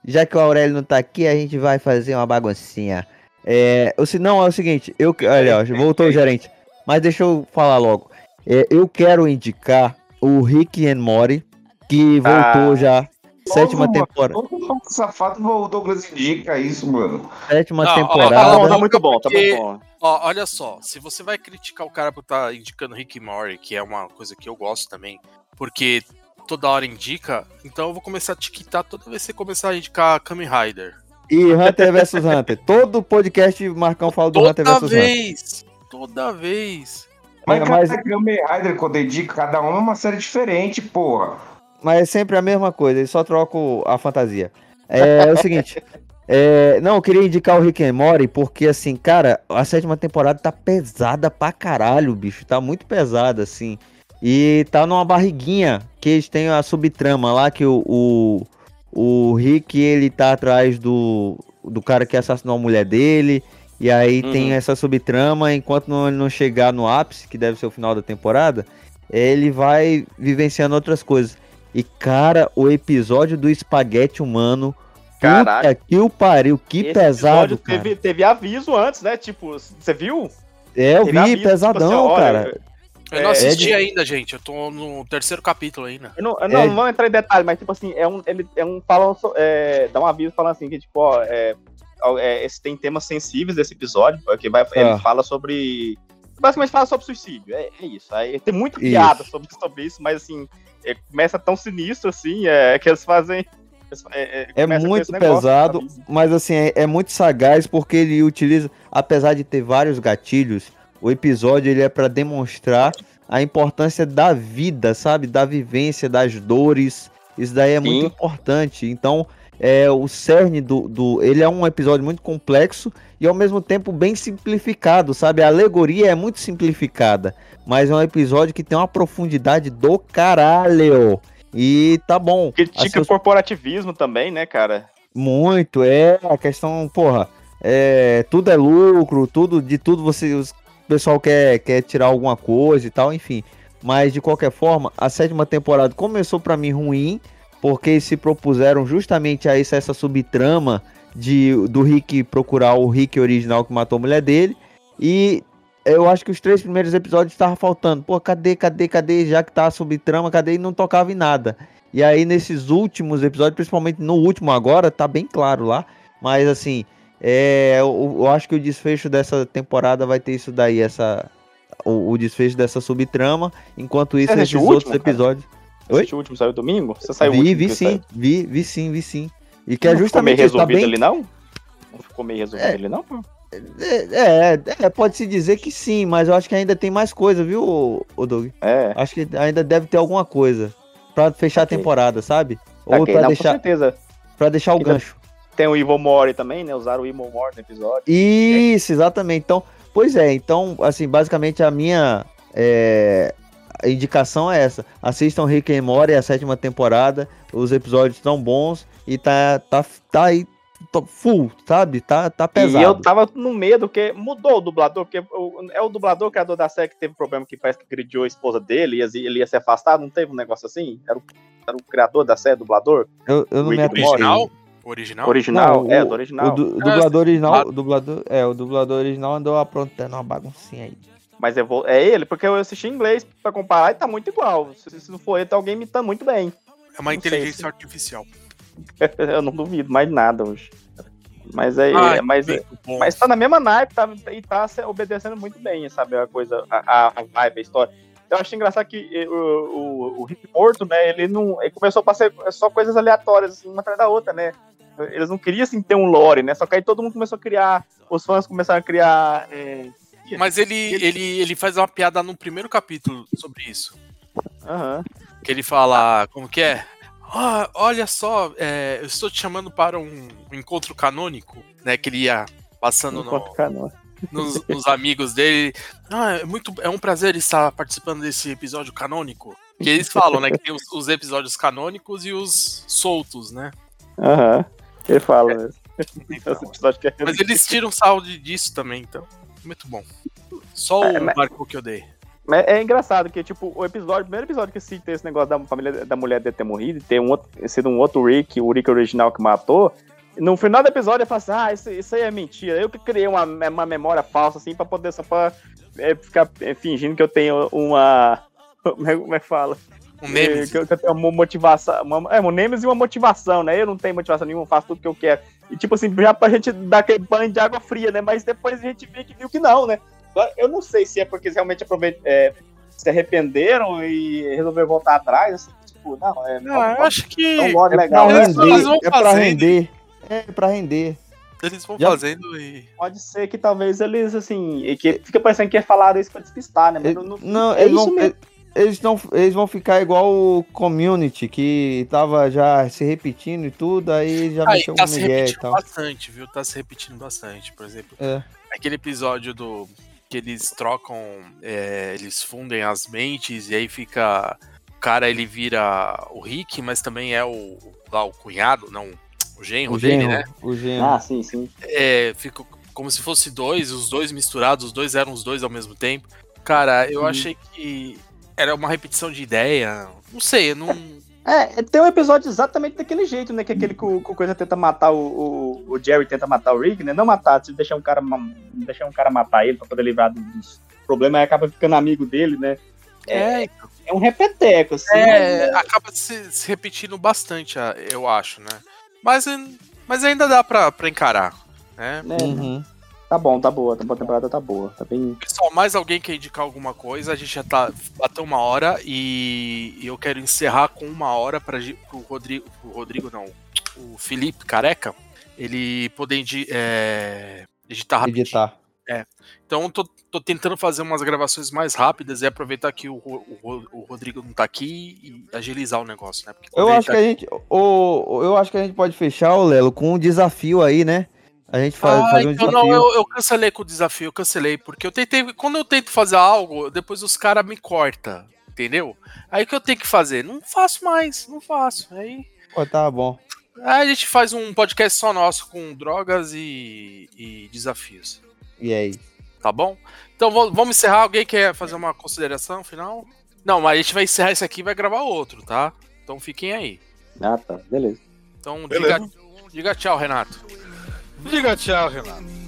já que o Aurélio não tá aqui, a gente vai fazer uma baguncinha. É, o se não é o seguinte, eu que- olha, ó, voltou o gerente. Mas deixa eu falar logo. É, eu quero indicar o Rick and Morty, que voltou Ah. já sétima temporada, todo safado, o Douglas indica isso, mano. sétima Não, ó, ó, temporada. Tá bom, tá muito bom, tá muito bom. Ó, olha só, se você vai criticar o cara por estar indicando Rick e Morty, que é uma coisa que eu gosto também, porque toda hora indica, então eu vou começar a te quitar toda vez que você começar a indicar Kamen Rider. E Hunter vs Hunter. Todo podcast Marcão fala do Hunter Toda vs Hunter. vez! Toda vez! Mas, É, mas- cada Kamen Rider, quando indica, cada um é uma série diferente, porra. Mas é sempre a mesma coisa, eles só trocam a fantasia. É, o seguinte. é, não, eu queria indicar o Rick and Morty porque, assim, cara, a sétima temporada tá pesada pra caralho, bicho. Tá muito pesada, assim. E tá numa barriguinha que eles têm a subtrama lá que o, o, o Rick, ele tá atrás do, do cara que assassinou a mulher dele. E aí tem Uhum. essa subtrama, enquanto não, ele não chegar no ápice, que deve ser o final da temporada, ele vai vivenciando outras coisas. E, cara, o episódio do espaguete humano. Caralho. Puta que o pariu, que Esse pesado, teve, teve aviso antes, né? Tipo, você viu? É, eu teve vi, aviso, tipo pesadão, assim, olha, cara. Eu não É, assisti é de- ainda, gente. Eu tô no terceiro capítulo ainda. Eu não, eu não É. vou entrar em detalhe, mas tipo assim, é um, ele é um falando, so- é, dá um aviso falando assim que tipo, ó, é, é, esse tem temas sensíveis desse episódio, porque vai, ele Ah. fala sobre, basicamente fala sobre suicídio, é, é isso. Aí tem muita Isso. piada sobre, sobre isso, mas assim, é, começa tão sinistro assim, é, que eles fazem, eles- é, é, É muito pesado, mas assim, é, é muito sagaz porque ele utiliza, apesar de ter vários gatilhos, o episódio ele é pra demonstrar a importância da vida, sabe? Da vivência, das dores. Isso daí é muito Sim. importante. Então, é o cerne do, do. Ele é um episódio muito complexo e ao mesmo tempo bem simplificado, sabe? A alegoria é muito simplificada, mas é um episódio que tem uma profundidade do caralho. E tá bom. Critica Assim, o corporativismo também, né, cara? muito, é a questão, porra, é, tudo é lucro, tudo, de tudo você, os- o pessoal quer, quer tirar alguma coisa e tal, enfim. Mas de qualquer forma, a sétima temporada começou pra mim ruim, porque se propuseram justamente a isso, essa subtrama de, do Rick procurar o Rick original que matou a mulher dele. E eu acho que os três primeiros episódios estavam faltando. Pô, cadê, cadê, cadê? Já que tá a subtrama, cadê? E não tocava em nada. E aí, nesses últimos episódios, principalmente no último agora, tá bem claro lá. Mas assim, é, eu, eu acho que o desfecho dessa temporada vai ter isso daí, essa. O, o desfecho dessa subtrama. Enquanto isso, esses o outros último, cara? episódios. Oi? o último saiu domingo? Você saiu o vi, último vi sim, saiu? vi, vi sim, vi sim. E que é Não ficou meio justamente isso, tá resolvido bem. ali, não? Não ficou meio resolvido É. ali, não? É, é, é, pode-se dizer que sim, mas eu acho que ainda tem mais coisa, viu, ô Doug? É. Acho que ainda deve ter alguma coisa pra fechar a Ok. temporada, sabe? Ou Ok, pra não, com deixar, certeza. pra deixar o Ainda- gancho. Tem o Evil Mori também, né? Usaram o Evil Mori no episódio. Isso, exatamente. Então, pois é, então, assim, basicamente a minha é, indicação é essa. Assistam Rick and Morty, a sétima temporada. Os episódios estão bons e tá, tá, tá aí full, sabe? Tá, tá pesado. E eu tava no medo, porque mudou o dublador, porque é o dublador criador da série que teve problema que parece que agrediu a esposa dele, e ele ia ser afastado, não teve um negócio assim? Era o, era o criador da série, dublador? Eu, eu não me Rick and atentei. Original? Original? Original? Não, é, o- do original. O, du- o Ah, dublador original, claro. o dublador, é, o dublador original andou aprontando uma baguncinha aí. Mas eu vou, é ele, porque eu assisti em inglês pra comparar e tá muito igual. Se, se não for ele, tá alguém imitando muito bem. É uma Não inteligência se- artificial. eu não duvido mais nada hoje. Mas é, Ai, é- mas, bom. mas tá na mesma naipe tá, e tá se- obedecendo muito bem, sabe? A coisa, a, a, a vibe, a história. eu acho engraçado que eh, o, o, o Rick Morto, né, ele não. Ele começou a passar só coisas aleatórias, assim, uma atrás da outra, né? Eles não queriam assim, ter um lore, né? Só que aí todo mundo começou a criar. Os fãs começaram a criar. é, Mas ele, ele, ele faz uma piada no primeiro capítulo sobre isso. Aham. Que ele fala, como que é? Ah, olha só, é, eu estou te chamando para um, um encontro canônico, né? Que ele ia passando no, Enquanto canal. nos, nos amigos dele. Ah, é muito, é um prazer estar participando desse episódio canônico. Que eles falam, né? Que tem os, os episódios canônicos e os soltos, né? Aham. Ele fala mesmo. Que é Mas eles tiram sal de- disso também, então. Muito bom. Só É, o mas- Marco que eu dei. Mas é engraçado que, tipo, o episódio, o primeiro episódio que cita esse negócio da família da mulher dele ter morrido ter um outro, sido um outro Rick, o Rick original que matou. No final do episódio ele fala assim: Ah, isso, isso aí é mentira. Eu que criei uma, uma memória falsa, assim, pra poder só pra é, ficar é, fingindo que eu tenho uma. É, como é que fala? Um É, Nemesis. que, eu, que eu tenho uma motivação. Uma, é, um Nemesis e uma motivação, né? Eu não tenho motivação nenhuma, faço tudo que eu quero. E tipo assim, já pra gente dar aquele banho de água fria, né? Mas depois a gente viu que, viu que não, né? Eu não sei se é porque eles realmente aproveit- é, se arrependeram e resolveram voltar atrás. Assim, tipo, não, é. Não, eu acho que. É um lore É legal. pra né? Eles render, é pra render. É pra render. Eles vão Já- fazendo e. Pode ser que talvez eles, assim. que fica parecendo que falaram isso pra despistar, né? Mas Ele- não, não- Não, é eles isso vão, mesmo. Eles, não, eles vão ficar igual o Community, que tava já se repetindo e tudo, aí já Aí mexeu tá com se Miguel e repetindo tal. bastante, viu? Tá se repetindo bastante. Por exemplo, É. aquele episódio do. que eles trocam. é, eles fundem as mentes e aí fica. O cara ele vira o Rick, mas também é o. lá, o cunhado, não. O genro O dele, genro, né? o genro. Ah, sim, sim. É, fica como se fosse dois, os dois misturados, os dois eram os dois ao mesmo tempo. Cara, eu Sim. achei que era uma repetição de ideia. Não sei, eu não. É, tem um episódio exatamente daquele jeito, né? Que é aquele que o, que o coisa tenta matar o, o, o Jerry tenta matar o Rick, né? Não matar, se deixar um cara, deixar um cara matar ele pra poder livrar do- dos problemas, aí acaba ficando amigo dele, né? É, É um repeteco, assim. É, mas, acaba se, se repetindo bastante, eu acho, né? Mas, mas ainda dá pra, pra encarar, né? né, Uhum. Tá bom, tá boa, a temporada tá boa. Tá bem. Pessoal, mais alguém quer indicar alguma coisa? A gente já tá bateu uma hora e eu quero encerrar com uma hora para o Rodrigo, pro Rodrigo não, o Felipe Careca, ele poder é, editar rapidinho. Editar. Então tô, tô tentando fazer umas gravações mais rápidas e aproveitar que o, o, o Rodrigo não tá aqui e agilizar o negócio, né? Eu acho tá que a gente. O, eu acho que a gente pode fechar, o Lelo, com um desafio aí, né? A gente faz, Ah, fazer um então desafio. não, eu, eu cancelei com o desafio, eu cancelei, porque eu tentei. Quando eu tento fazer algo, depois os caras me cortam, entendeu? Aí o que eu tenho que fazer? Não faço mais, não faço. Aí, Pô, tá bom. aí a gente faz um podcast só nosso com drogas e, e desafios. E aí? Tá bom? Então vamos encerrar. Alguém quer fazer uma consideração final? Não, mas a gente vai encerrar esse aqui e vai gravar outro, tá? Então fiquem aí. Ah, tá, beleza. Então Beleza. diga, diga tchau, Renato. Diga tchau, Renato.